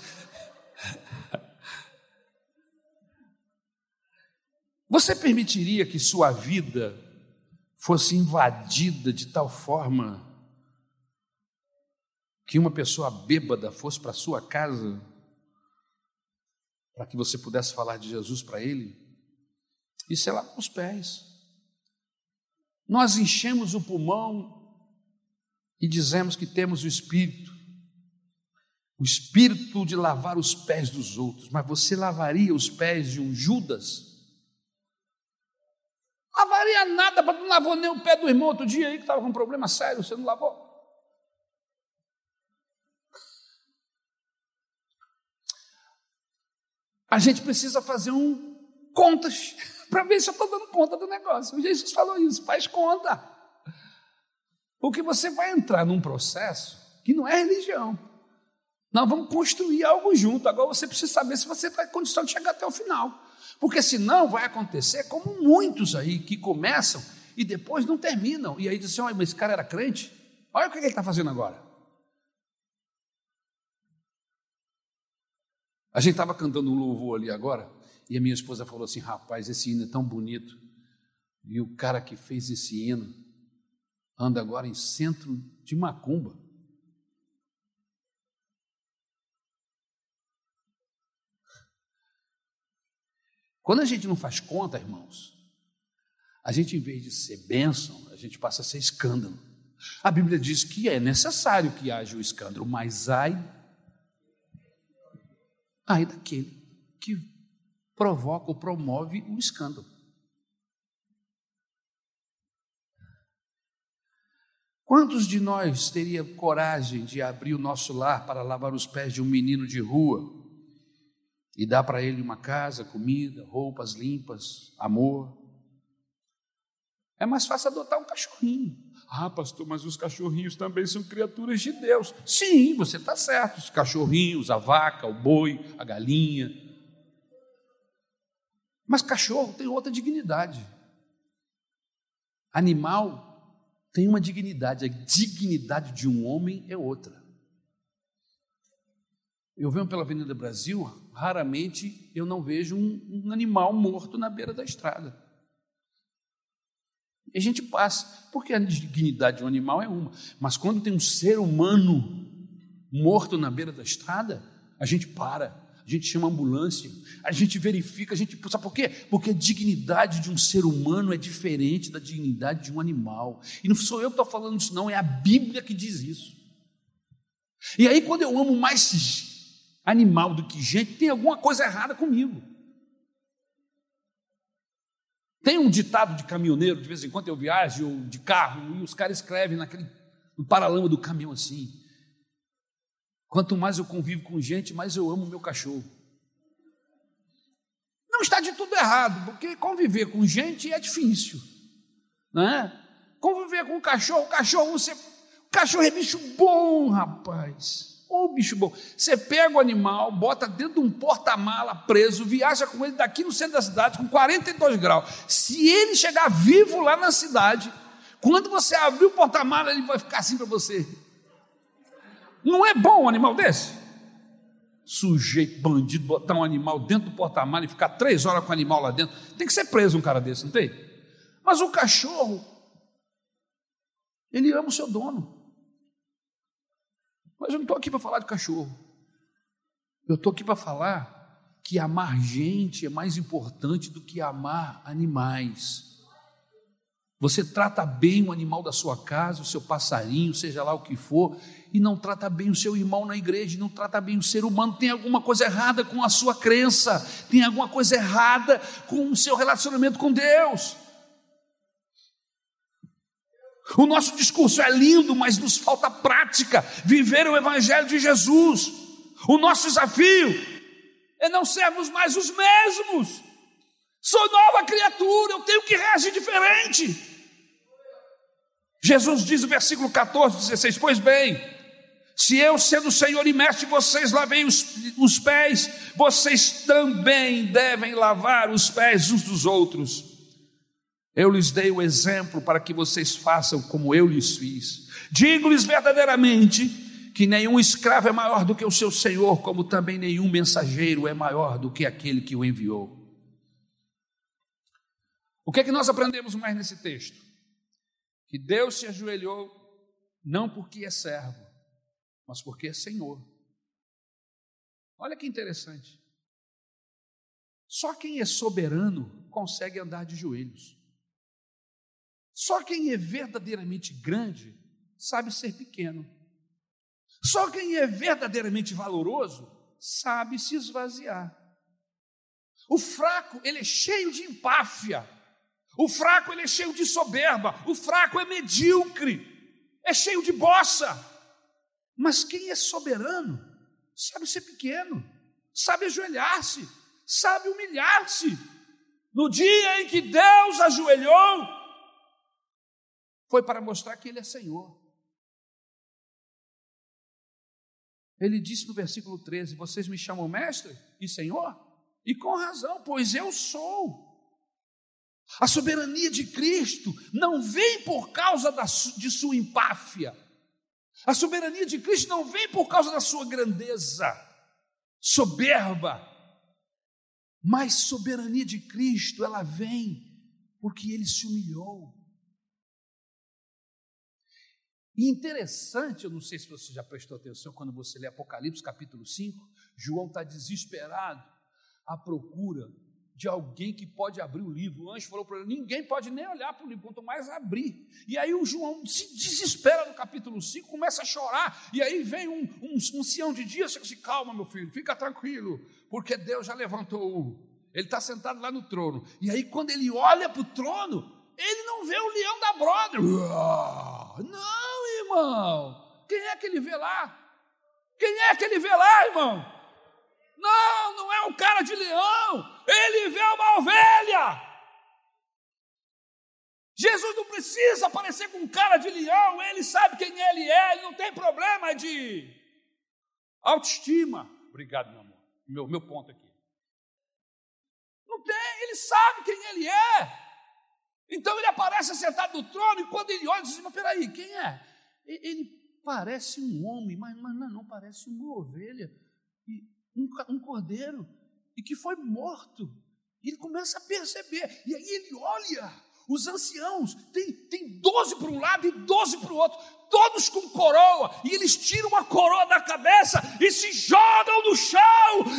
Você permitiria que sua vida fosse invadida de tal forma que uma pessoa bêbada fosse para sua casa para que você pudesse falar de Jesus para ele? Isso é lá com os pés. Nós enchemos o pulmão e dizemos que temos o Espírito, o espírito de lavar os pés dos outros, mas você lavaria os pés de um Judas? Lavaria nada, porque não lavou nem o pé do irmão outro dia aí que estava com um problema sério, você não lavou? A gente precisa fazer um contas para ver se eu estou dando conta do negócio. Jesus falou isso, faz conta. Porque você vai entrar num processo que não é religião. Nós vamos construir algo junto. Agora você precisa saber se você está condição de chegar até o final. Porque senão vai acontecer como muitos aí que começam e depois não terminam. E aí dizem, olha, mas esse cara era crente? Olha o que ele está fazendo agora. A gente estava cantando um louvor ali agora, e a minha esposa falou assim: rapaz, esse hino é tão bonito. E o cara que fez esse hino anda agora em centro de Macumba. Quando a gente não faz conta, irmãos, a gente, em vez de ser bênção, a gente passa a ser escândalo. A Bíblia diz que é necessário que haja o escândalo, mas ai, ai daquele que provoca ou promove o escândalo. Quantos de nós teria coragem de abrir o nosso lar para lavar os pés de um menino de rua e dar para ele uma casa, comida, roupas limpas, amor? É mais fácil adotar um cachorrinho. Ah, pastor, mas os cachorrinhos também são criaturas de Deus. Sim, você está certo. Os cachorrinhos, a vaca, o boi, a galinha. Mas cachorro tem outra dignidade. Animal tem uma dignidade. A dignidade de um homem é outra. Eu venho pela Avenida Brasil, raramente eu não vejo um, um animal morto na beira da estrada. E a gente passa, porque a dignidade de um animal é uma, mas quando tem um ser humano morto na beira da estrada, a gente para, a gente chama a ambulância, a gente verifica, a gente. Sabe por quê? Porque a dignidade de um ser humano é diferente da dignidade de um animal. E não sou eu que estou falando isso, não, é a Bíblia que diz isso. E aí, quando eu amo mais animal do que gente, tem alguma coisa errada comigo. Tem um ditado de caminhoneiro, de vez em quando eu viajo de carro e os caras escrevem naquele no paralama do caminhão assim: Quanto mais eu convivo com gente, mais eu amo meu cachorro. Não está de tudo errado, porque conviver com gente é difícil, não é? Conviver com um cachorro, o cachorro, você, o cachorro é bicho bom, rapaz. Ô oh, bicho bom, você pega o animal, bota dentro de um porta-mala preso, viaja com ele daqui no centro da cidade com 42 graus. Se ele chegar vivo lá na cidade, quando você abrir o porta-mala, ele vai ficar assim para você. Não é bom um animal desse? Sujeito, bandido, botar um animal dentro do porta-mala e ficar três horas com o animal lá dentro. Tem que ser preso um cara desse, não tem? Mas o cachorro, ele ama o seu dono. Mas eu não estou aqui para falar de cachorro. Eu estou aqui para falar que amar gente é mais importante do que amar animais. Você trata bem o animal da sua casa, o seu passarinho, seja lá o que for, e não trata bem o seu irmão na igreja, não trata bem o ser humano, tem alguma coisa errada com a sua crença, tem alguma coisa errada com o seu relacionamento com Deus. O nosso discurso é lindo, mas nos falta prática, viver o Evangelho de Jesus. O nosso desafio é não sermos mais os mesmos. Sou nova criatura, eu tenho que reagir diferente. Jesus diz no versículo 14, 16: Pois bem, se eu, sendo Senhor e mestre, vocês lavem os, os pés, vocês também devem lavar os pés uns dos outros. Eu lhes dei o exemplo para que vocês façam como eu lhes fiz. Digo-lhes verdadeiramente que nenhum escravo é maior do que o seu senhor, como também nenhum mensageiro é maior do que aquele que o enviou. O que é que nós aprendemos mais nesse texto? Que Deus se ajoelhou não porque é servo, mas porque é Senhor. Olha que interessante. Só quem é soberano consegue andar de joelhos. Só quem é verdadeiramente grande sabe ser pequeno. Só quem é verdadeiramente valoroso sabe se esvaziar. O fraco, ele é cheio de empáfia. O fraco, ele é cheio de soberba. O fraco é medíocre. É cheio de bossa. Mas quem é soberano sabe ser pequeno, sabe ajoelhar-se, sabe humilhar-se. No dia em que Deus ajoelhou, foi para mostrar que Ele é Senhor. Ele disse no versículo 13: Vocês me chamam mestre e senhor? E com razão, pois eu sou. A soberania de Cristo não vem por causa da, de sua empáfia. A soberania de Cristo não vem por causa da sua grandeza, soberba. Mas soberania de Cristo, ela vem porque ele se humilhou. E interessante, eu não sei se você já prestou atenção quando você lê Apocalipse capítulo 5, João está desesperado à procura de alguém que pode abrir o livro. O anjo falou para ele: ninguém pode nem olhar para o livro, quanto mais abrir. E aí o João se desespera no capítulo 5, começa a chorar. E aí vem um, um, um sião de e diz assim: calma, meu filho, fica tranquilo, porque Deus já levantou. Ele está sentado lá no trono. E aí, quando ele olha para o trono, ele não vê o leão da brother. Não! irmão? Quem é que ele vê lá? Quem é que ele vê lá, irmão? Não, não é um cara de leão, ele vê uma ovelha. Jesus não precisa aparecer com cara de leão, ele sabe quem ele é, ele não tem problema de autoestima. Obrigado, meu amor. Meu, meu ponto aqui. Não tem, ele sabe quem ele é. Então ele aparece sentado no trono e quando ele olha, diz: Mas peraí, quem é? Ele parece um homem, mas, mas não, não, parece uma ovelha, um, um cordeiro, e que foi morto. E ele começa a perceber, e aí ele olha, os anciãos, tem, tem 12 para um lado e 12 para o outro, todos com coroa, e eles tiram uma coroa da cabeça e se jogam no chão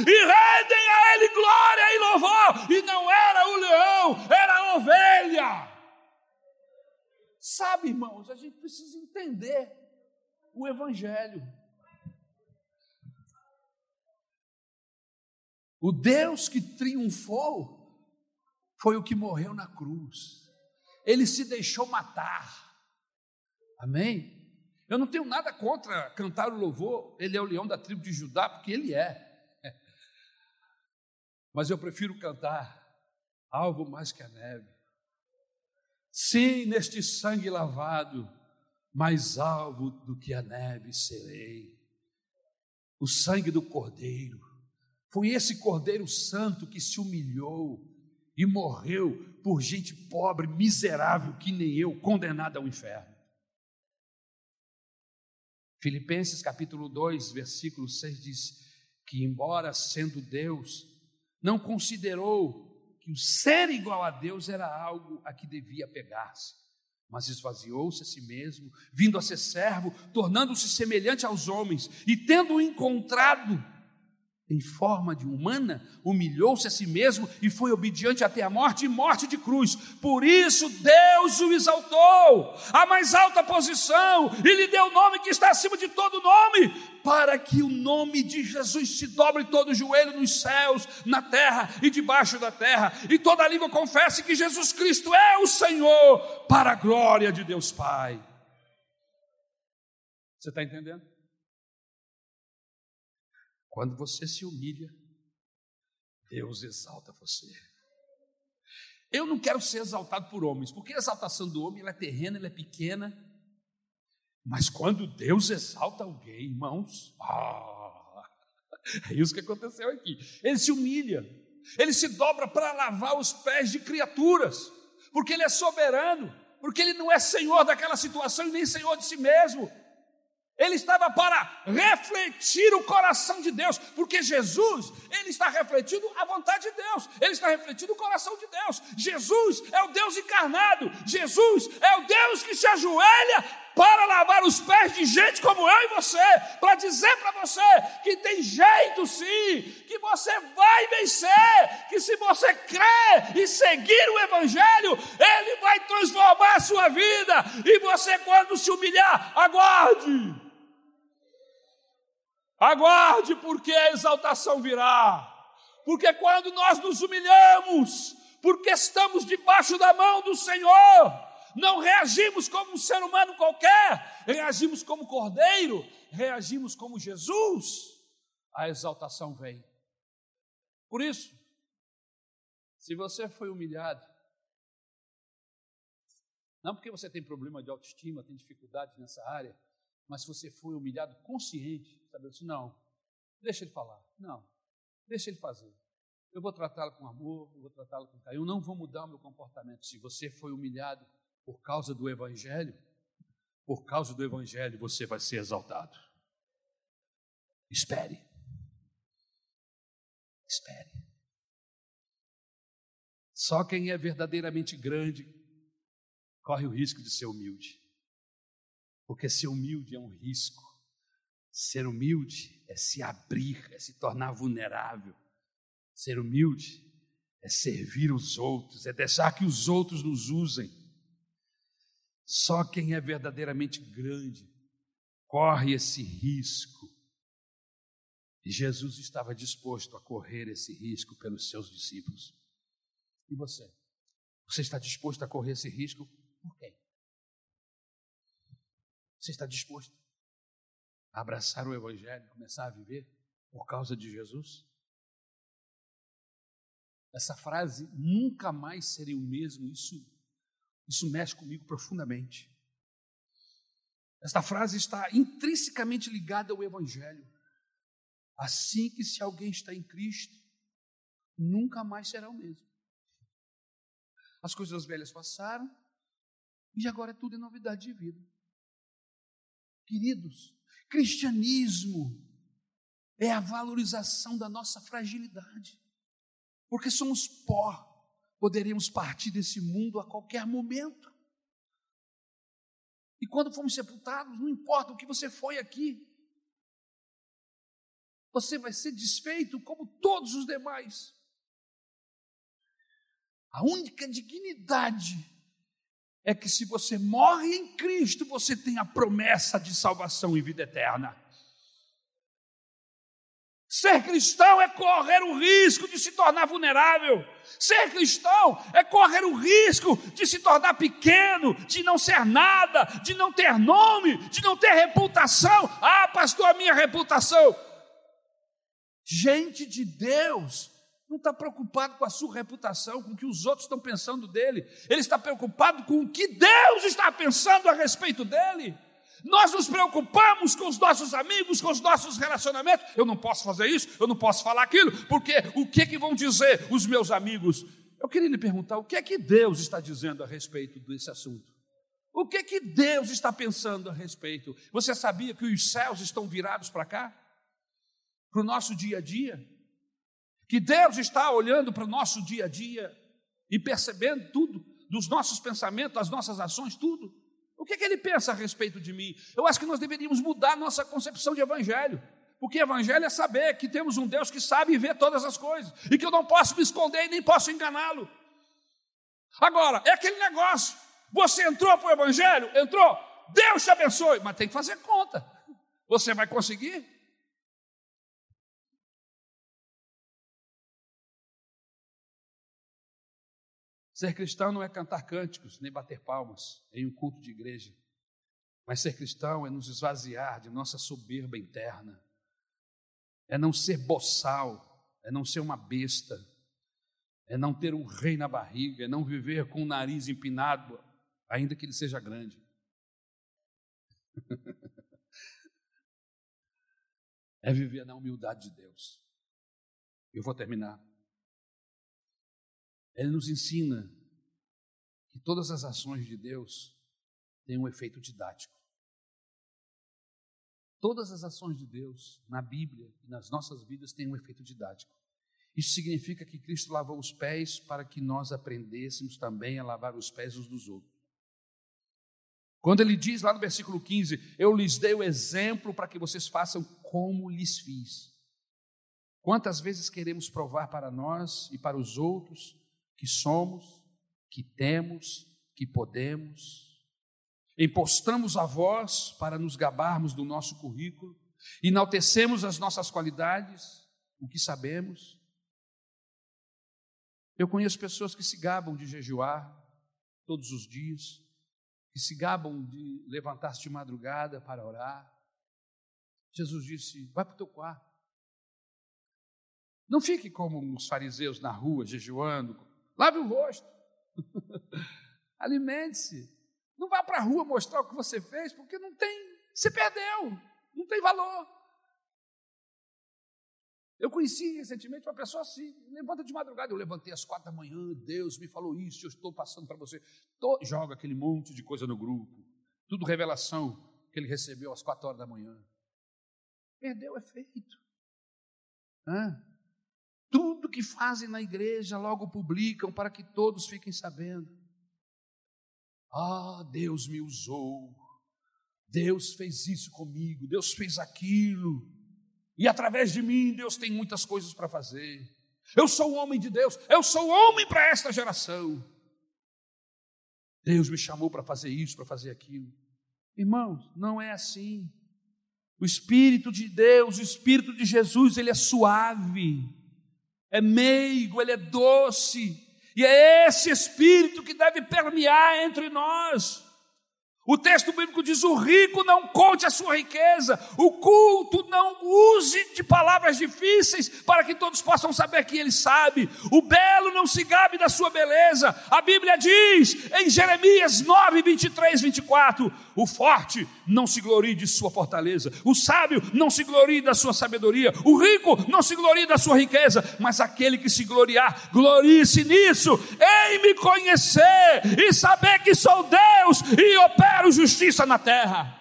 e rendem a ele glória e louvor. E não era o leão, era a ovelha. Sabe, irmãos, a gente precisa entender o Evangelho. O Deus que triunfou foi o que morreu na cruz. Ele se deixou matar. Amém? Eu não tenho nada contra cantar o louvor, ele é o leão da tribo de Judá, porque ele é. Mas eu prefiro cantar alvo mais que a neve. Sim, neste sangue lavado, mais alvo do que a neve serei. O sangue do Cordeiro. Foi esse Cordeiro Santo que se humilhou e morreu por gente pobre, miserável, que nem eu, condenada ao inferno. Filipenses capítulo 2, versículo 6 diz que, embora sendo Deus, não considerou que o ser igual a Deus era algo a que devia pegar-se, mas esvaziou-se a si mesmo, vindo a ser servo, tornando-se semelhante aos homens, e tendo encontrado em forma de humana, humilhou-se a si mesmo e foi obediente até a morte e morte de cruz. Por isso Deus o exaltou à mais alta posição e lhe deu o nome que está acima de todo nome, para que o nome de Jesus se dobre todo o joelho nos céus, na terra e debaixo da terra, e toda língua confesse que Jesus Cristo é o Senhor, para a glória de Deus Pai. Você está entendendo? Quando você se humilha, Deus exalta você. Eu não quero ser exaltado por homens, porque a exaltação do homem é terrena, ela é pequena. Mas quando Deus exalta alguém, irmãos, ah, é isso que aconteceu aqui. Ele se humilha, ele se dobra para lavar os pés de criaturas, porque ele é soberano, porque ele não é senhor daquela situação e nem senhor de si mesmo. Ele estava para refletir o coração de Deus, porque Jesus, ele está refletindo a vontade de Deus, ele está refletindo o coração de Deus. Jesus é o Deus encarnado, Jesus é o Deus que se ajoelha para lavar os pés de gente como eu e você, para dizer para você que tem jeito sim, que você vai vencer, que se você crer e seguir o Evangelho, Ele vai transformar a sua vida, e você, quando se humilhar, aguarde. Aguarde, porque a exaltação virá. Porque quando nós nos humilhamos, porque estamos debaixo da mão do Senhor, não reagimos como um ser humano qualquer, reagimos como cordeiro, reagimos como Jesus, a exaltação vem. Por isso, se você foi humilhado, não porque você tem problema de autoestima, tem dificuldade nessa área, Mas se você foi humilhado consciente, sabe assim, não, deixa ele falar, não, deixa ele fazer. Eu vou tratá-lo com amor, eu vou tratá-lo com carinho, eu não vou mudar o meu comportamento. Se você foi humilhado por causa do Evangelho, por causa do Evangelho você vai ser exaltado. Espere. Espere. Só quem é verdadeiramente grande corre o risco de ser humilde. Porque ser humilde é um risco. Ser humilde é se abrir, é se tornar vulnerável. Ser humilde é servir os outros, é deixar que os outros nos usem. Só quem é verdadeiramente grande corre esse risco. E Jesus estava disposto a correr esse risco pelos seus discípulos. E você? Você está disposto a correr esse risco por quem? Você está disposto a abraçar o Evangelho, começar a viver por causa de Jesus? Essa frase, nunca mais serei o mesmo, isso, isso mexe comigo profundamente. Esta frase está intrinsecamente ligada ao Evangelho. Assim que se alguém está em Cristo, nunca mais será o mesmo. As coisas velhas passaram e agora tudo é novidade de vida. Queridos, cristianismo é a valorização da nossa fragilidade, porque somos pó, poderemos partir desse mundo a qualquer momento. E quando formos sepultados, não importa o que você foi aqui, você vai ser desfeito como todos os demais. A única dignidade é que se você morre em Cristo, você tem a promessa de salvação e vida eterna. Ser cristão é correr o risco de se tornar vulnerável. Ser cristão é correr o risco de se tornar pequeno, de não ser nada, de não ter nome, de não ter reputação. Ah, pastor, a minha reputação. Gente de Deus não está preocupado com a sua reputação, com o que os outros estão pensando dele. Ele está preocupado com o que Deus está pensando a respeito dele. Nós nos preocupamos com os nossos amigos, com os nossos relacionamentos. Eu não posso fazer isso, eu não posso falar aquilo, porque o que, que vão dizer os meus amigos? Eu queria lhe perguntar o que é que Deus está dizendo a respeito desse assunto. O que é que Deus está pensando a respeito? Você sabia que os céus estão virados para cá? Para o nosso dia a dia? Que Deus está olhando para o nosso dia a dia e percebendo tudo, dos nossos pensamentos, das nossas ações, tudo. O que, é que ele pensa a respeito de mim? Eu acho que nós deveríamos mudar nossa concepção de evangelho. Porque evangelho é saber que temos um Deus que sabe ver todas as coisas e que eu não posso me esconder e nem posso enganá-lo. Agora, é aquele negócio: você entrou para o evangelho? Entrou? Deus te abençoe, mas tem que fazer conta. Você vai conseguir? Ser cristão não é cantar cânticos, nem bater palmas em um culto de igreja. Mas ser cristão é nos esvaziar de nossa soberba interna. É não ser boçal, é não ser uma besta, é não ter um rei na barriga, é não viver com o nariz empinado, ainda que ele seja grande. é viver na humildade de Deus. Eu vou terminar. Ele nos ensina que todas as ações de Deus têm um efeito didático. Todas as ações de Deus na Bíblia e nas nossas vidas têm um efeito didático. Isso significa que Cristo lavou os pés para que nós aprendêssemos também a lavar os pés uns dos outros. Quando ele diz lá no versículo 15: Eu lhes dei o exemplo para que vocês façam como lhes fiz. Quantas vezes queremos provar para nós e para os outros que somos, que temos, que podemos. Impostamos a voz para nos gabarmos do nosso currículo, enaltecemos as nossas qualidades, o que sabemos. Eu conheço pessoas que se gabam de jejuar todos os dias, que se gabam de levantar-se de madrugada para orar. Jesus disse: vai para o teu quarto. Não fique como os fariseus na rua, jejuando, Lave o rosto. Alimente-se. Não vá para a rua mostrar o que você fez, porque não tem, você perdeu, não tem valor. Eu conheci recentemente uma pessoa assim, levanta de madrugada, eu levantei às quatro da manhã, Deus me falou isso, eu estou passando para você. Tô, joga aquele monte de coisa no grupo, tudo revelação que ele recebeu às quatro horas da manhã. Perdeu efeito. Hã? Tudo que fazem na igreja logo publicam para que todos fiquem sabendo. Ah, Deus me usou, Deus fez isso comigo, Deus fez aquilo. E através de mim, Deus tem muitas coisas para fazer. Eu sou homem de Deus, eu sou homem para esta geração. Deus me chamou para fazer isso, para fazer aquilo. Irmãos, não é assim. O Espírito de Deus, o Espírito de Jesus, ele é suave, é meigo, ele é doce, e é esse Espírito que deve permear entre nós. O texto bíblico diz: o rico não conte a sua riqueza, o culto não use de palavras difíceis para que todos possam saber que ele sabe, o belo não se gabe da sua beleza. A Bíblia diz em Jeremias 9, 23, 24: o forte não se glorie de sua fortaleza, o sábio não se glorie da sua sabedoria, o rico não se glorie da sua riqueza, mas aquele que se gloriar, glorie-se nisso, em me conhecer e saber que sou Deus e opero justiça na terra.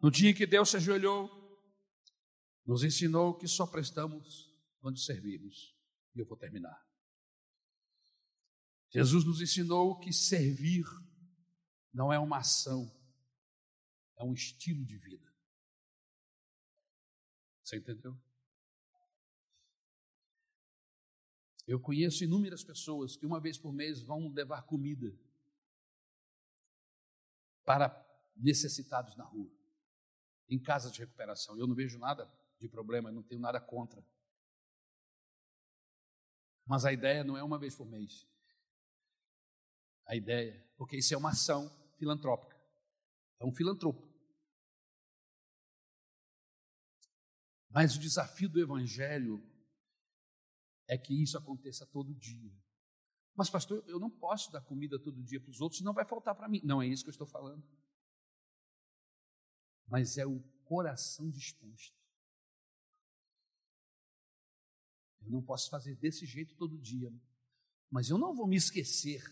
No dia em que Deus se ajoelhou, nos ensinou que só prestamos quando servimos. E eu vou terminar. Jesus nos ensinou que servir não é uma ação, é um estilo de vida. Você entendeu? Eu conheço inúmeras pessoas que uma vez por mês vão levar comida para necessitados na rua, em casas de recuperação. Eu não vejo nada de problema, não tenho nada contra. Mas a ideia não é uma vez por mês. A ideia, porque isso é uma ação filantrópica. É um filantropo. Mas o desafio do Evangelho é que isso aconteça todo dia. Mas, pastor, eu não posso dar comida todo dia para os outros, não vai faltar para mim. Não é isso que eu estou falando. Mas é o coração disposto. Eu não posso fazer desse jeito todo dia, mas eu não vou me esquecer.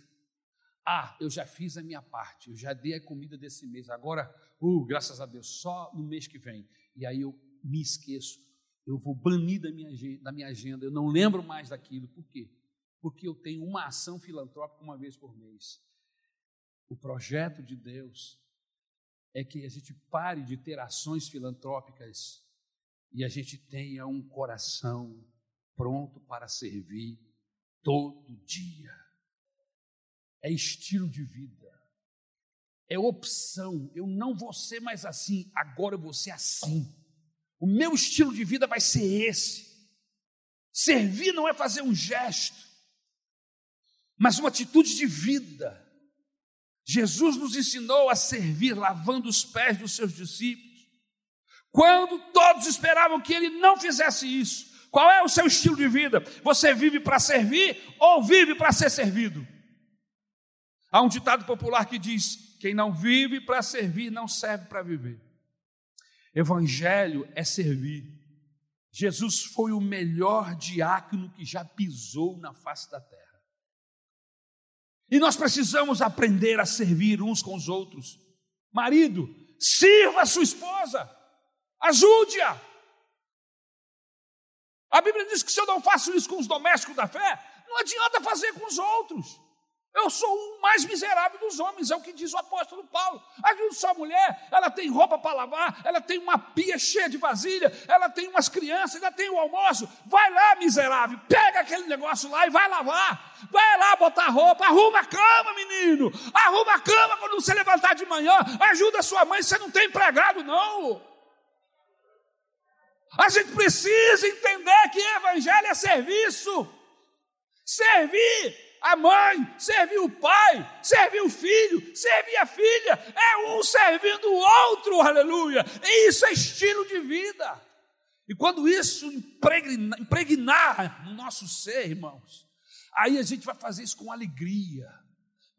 Ah, eu já fiz a minha parte, eu já dei a comida desse mês, agora, uh, graças a Deus, só no mês que vem. E aí eu me esqueço, eu vou banir da minha, da minha agenda, eu não lembro mais daquilo. Por quê? Porque eu tenho uma ação filantrópica uma vez por mês. O projeto de Deus é que a gente pare de ter ações filantrópicas e a gente tenha um coração pronto para servir todo dia. É estilo de vida, é opção. Eu não vou ser mais assim, agora eu vou ser assim. O meu estilo de vida vai ser esse. Servir não é fazer um gesto, mas uma atitude de vida. Jesus nos ensinou a servir lavando os pés dos seus discípulos, quando todos esperavam que ele não fizesse isso. Qual é o seu estilo de vida? Você vive para servir ou vive para ser servido? Há um ditado popular que diz: quem não vive para servir não serve para viver. Evangelho é servir. Jesus foi o melhor diácono que já pisou na face da terra. E nós precisamos aprender a servir uns com os outros. Marido, sirva a sua esposa, ajude-a. A Bíblia diz que se eu não faço isso com os domésticos da fé, não adianta fazer com os outros. Eu sou o mais miserável dos homens, é o que diz o apóstolo Paulo. Sua mulher, ela tem roupa para lavar, ela tem uma pia cheia de vasilha, ela tem umas crianças, ela tem o almoço. Vai lá, miserável, pega aquele negócio lá e vai lavar. Vai lá botar roupa, arruma a cama, menino. Arruma a cama quando você levantar de manhã. Ajuda sua mãe, você não tem empregado, não. A gente precisa entender que evangelho é serviço. Servir a mãe, servir o pai, servir o filho, servir a filha, é um servindo o outro, aleluia. E isso é estilo de vida. E quando isso impregnar, impregnar no nosso ser, irmãos, aí a gente vai fazer isso com alegria.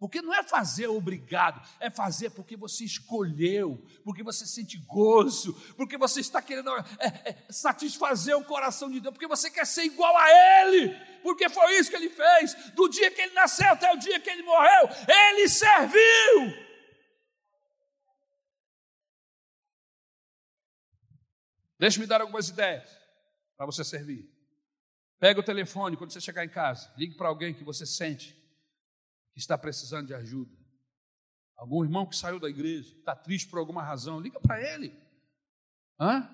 Porque não é fazer obrigado, é fazer porque você escolheu, porque você sente gozo, porque você está querendo é, é, satisfazer o coração de Deus, porque você quer ser igual a Ele, porque foi isso que Ele fez. Do dia que Ele nasceu até o dia que Ele morreu, Ele serviu. Deixe-me dar algumas ideias para você servir. Pega o telefone quando você chegar em casa, ligue para alguém que você sente que está precisando de ajuda. Algum irmão que saiu da igreja, está triste por alguma razão, liga para ele. Hã?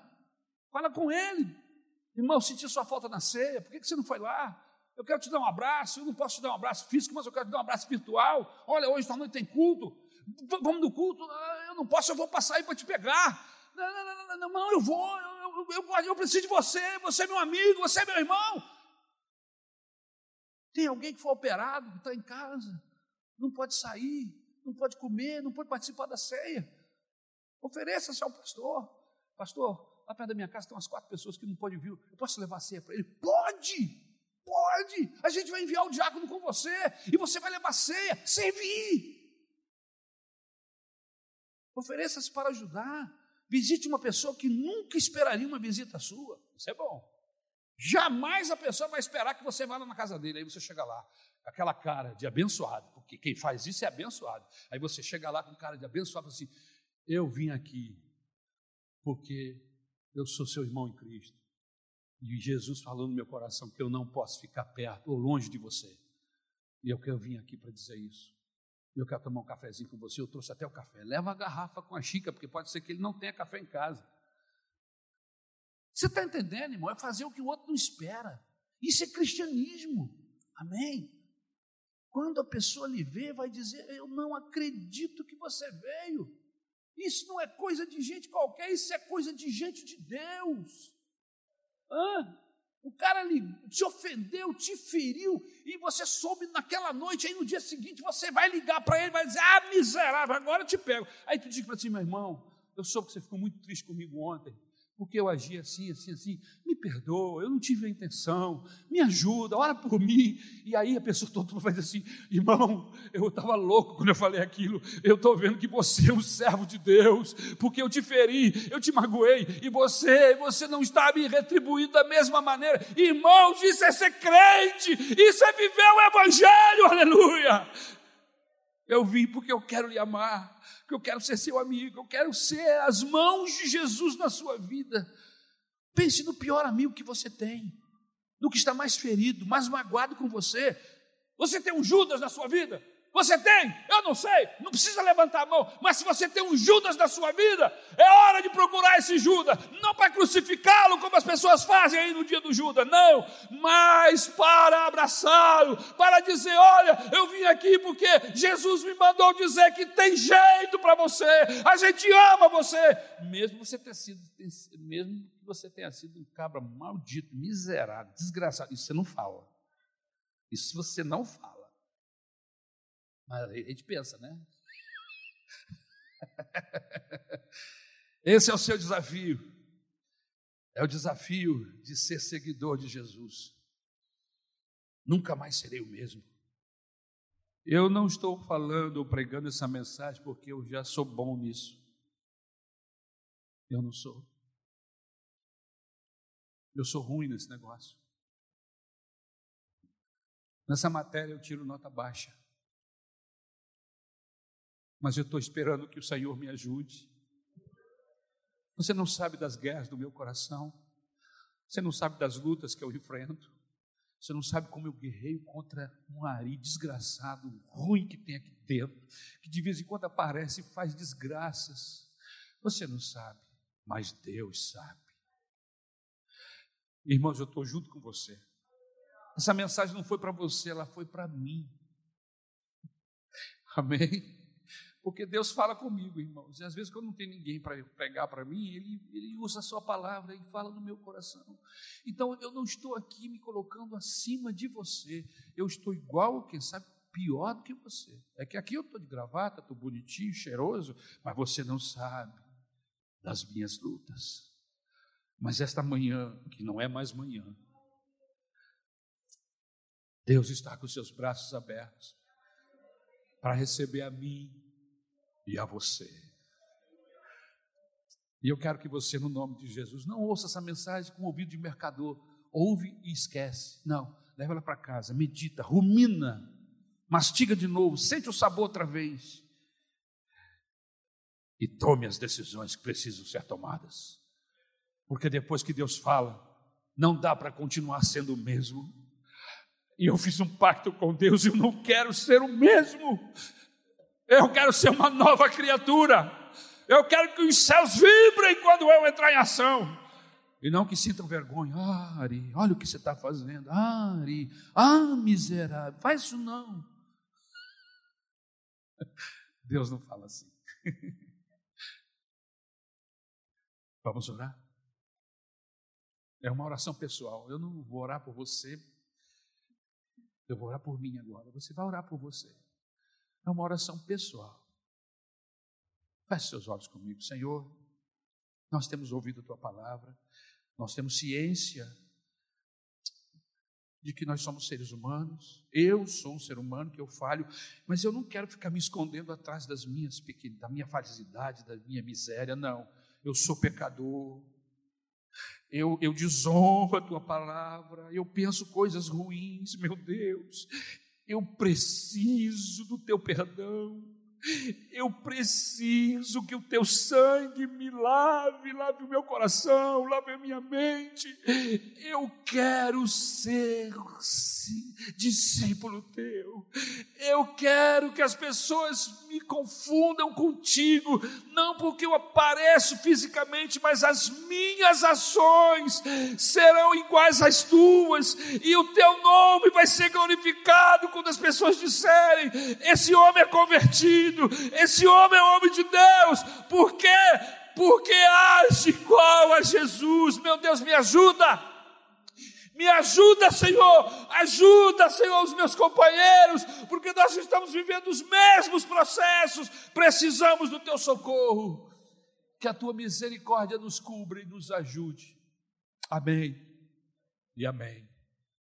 Fala com ele. Irmão, senti sua falta na ceia, por que você não foi lá? Eu quero te dar um abraço, eu não posso te dar um abraço físico, mas eu quero te dar um abraço virtual. Olha, hoje à noite tem culto. Vamos no culto? Ah, eu não posso, eu vou passar aí para te pegar. Não, não, não, não, não, eu vou, eu, eu, eu, preciso de você, você é meu amigo, você é meu irmão. Tem alguém que foi operado, que está em casa não pode sair, não pode comer, não pode participar da ceia. Ofereça-se ao pastor. Pastor, lá perto da minha casa tem umas quatro pessoas que não podem vir. Eu posso levar a ceia para ele? Pode! Pode! A gente vai enviar o diácono com você e você vai levar ceia. Servir! Ofereça-se para ajudar. Visite uma pessoa que nunca esperaria uma visita sua. Isso é bom. Jamais a pessoa vai esperar que você vá lá na casa dele. Aí você chega lá aquela cara de abençoado, porque quem faz isso é abençoado. Aí você chega lá com cara de abençoado assim: Eu vim aqui porque eu sou seu irmão em Cristo. E Jesus falou no meu coração que eu não posso ficar perto ou longe de você. E eu que eu vim aqui para dizer isso. Eu quero tomar um cafezinho com você, eu trouxe até o café. Leva a garrafa com a xícara, porque pode ser que ele não tenha café em casa. Você está entendendo, irmão? É fazer o que o outro não espera. Isso é cristianismo. Amém? Quando a pessoa lhe vê, vai dizer: Eu não acredito que você veio. Isso não é coisa de gente qualquer, isso é coisa de gente de Deus. Hã? O cara te ofendeu, te feriu, e você soube naquela noite, aí no dia seguinte você vai ligar para ele, vai dizer: Ah, miserável, agora eu te pego. Aí tu diz para si, meu irmão, eu soube que você ficou muito triste comigo ontem porque eu agi assim, assim, assim, me perdoa, eu não tive a intenção, me ajuda, ora por mim. E aí a pessoa toda dizer assim: irmão, eu estava louco quando eu falei aquilo, eu estou vendo que você é um servo de Deus, porque eu te feri, eu te magoei, e você, você não está me retribuindo da mesma maneira. Irmãos, isso é ser crente, isso é viver o Evangelho, aleluia. Eu vim porque eu quero lhe amar, que eu quero ser seu amigo, eu quero ser as mãos de Jesus na sua vida. Pense no pior amigo que você tem, no que está mais ferido, mais magoado com você. Você tem um Judas na sua vida? Você tem? Eu não sei, não precisa levantar a mão, mas se você tem um Judas na sua vida, é hora de procurar esse Judas, não para crucificá-lo como as pessoas fazem aí no dia do Judas, não, mas para abraçá-lo, para dizer: olha, eu vim aqui porque Jesus me mandou dizer que tem jeito para você, a gente ama você, mesmo você ter sido, mesmo que você tenha sido um cabra maldito, miserável, desgraçado, isso você não fala, isso você não fala. Mas a gente pensa, né? Esse é o seu desafio. É o desafio de ser seguidor de Jesus. Nunca mais serei o mesmo. Eu não estou falando ou pregando essa mensagem porque eu já sou bom nisso. Eu não sou. Eu sou ruim nesse negócio. Nessa matéria eu tiro nota baixa mas eu estou esperando que o Senhor me ajude. Você não sabe das guerras do meu coração, você não sabe das lutas que eu enfrento, você não sabe como eu guerreio contra um ari desgraçado, ruim que tem aqui dentro, que de vez em quando aparece e faz desgraças. Você não sabe, mas Deus sabe. Irmãos, eu estou junto com você. Essa mensagem não foi para você, ela foi para mim. Amém? Porque Deus fala comigo, irmãos. E às vezes, quando não tem ninguém para pregar para mim, ele, ele usa a sua palavra e fala no meu coração. Então, eu não estou aqui me colocando acima de você. Eu estou igual, quem sabe, pior do que você. É que aqui eu estou de gravata, estou bonitinho, cheiroso, mas você não sabe das minhas lutas. Mas esta manhã, que não é mais manhã, Deus está com seus braços abertos para receber a mim e a você. E eu quero que você, no nome de Jesus, não ouça essa mensagem com ouvido de mercador. Ouve e esquece. Não, leva ela para casa, medita, rumina, mastiga de novo, sente o sabor outra vez. E tome as decisões que precisam ser tomadas. Porque depois que Deus fala, não dá para continuar sendo o mesmo. E eu fiz um pacto com Deus e eu não quero ser o mesmo. Eu quero ser uma nova criatura. Eu quero que os céus vibrem quando eu entrar em ação. E não que sintam vergonha. Ah, Ari, olha o que você está fazendo. Ah, Ari, ah, miserável, faz isso não. Deus não fala assim. Vamos orar? É uma oração pessoal. Eu não vou orar por você eu vou orar por mim agora. Você vai orar por você. É uma oração pessoal. Feche seus olhos comigo, Senhor. Nós temos ouvido a tua palavra, nós temos ciência de que nós somos seres humanos. Eu sou um ser humano que eu falho, mas eu não quero ficar me escondendo atrás das minhas pequenas, da minha falsidade, da minha miséria. Não, eu sou pecador eu, eu desonro a tua palavra, eu penso coisas ruins, meu Deus, eu preciso do teu perdão. Eu preciso que o teu sangue me lave, lave o meu coração, lave a minha mente. Eu quero ser discípulo teu. Eu quero que as pessoas me confundam contigo, não porque eu apareço fisicamente, mas as minhas ações serão iguais às tuas, e o teu nome vai ser glorificado quando as pessoas disserem: esse homem é convertido esse homem é homem de Deus. Por quê? Porque age igual a Jesus. Meu Deus, me ajuda. Me ajuda, Senhor. Ajuda, Senhor, os meus companheiros, porque nós estamos vivendo os mesmos processos. Precisamos do teu socorro. Que a tua misericórdia nos cubra e nos ajude. Amém e amém.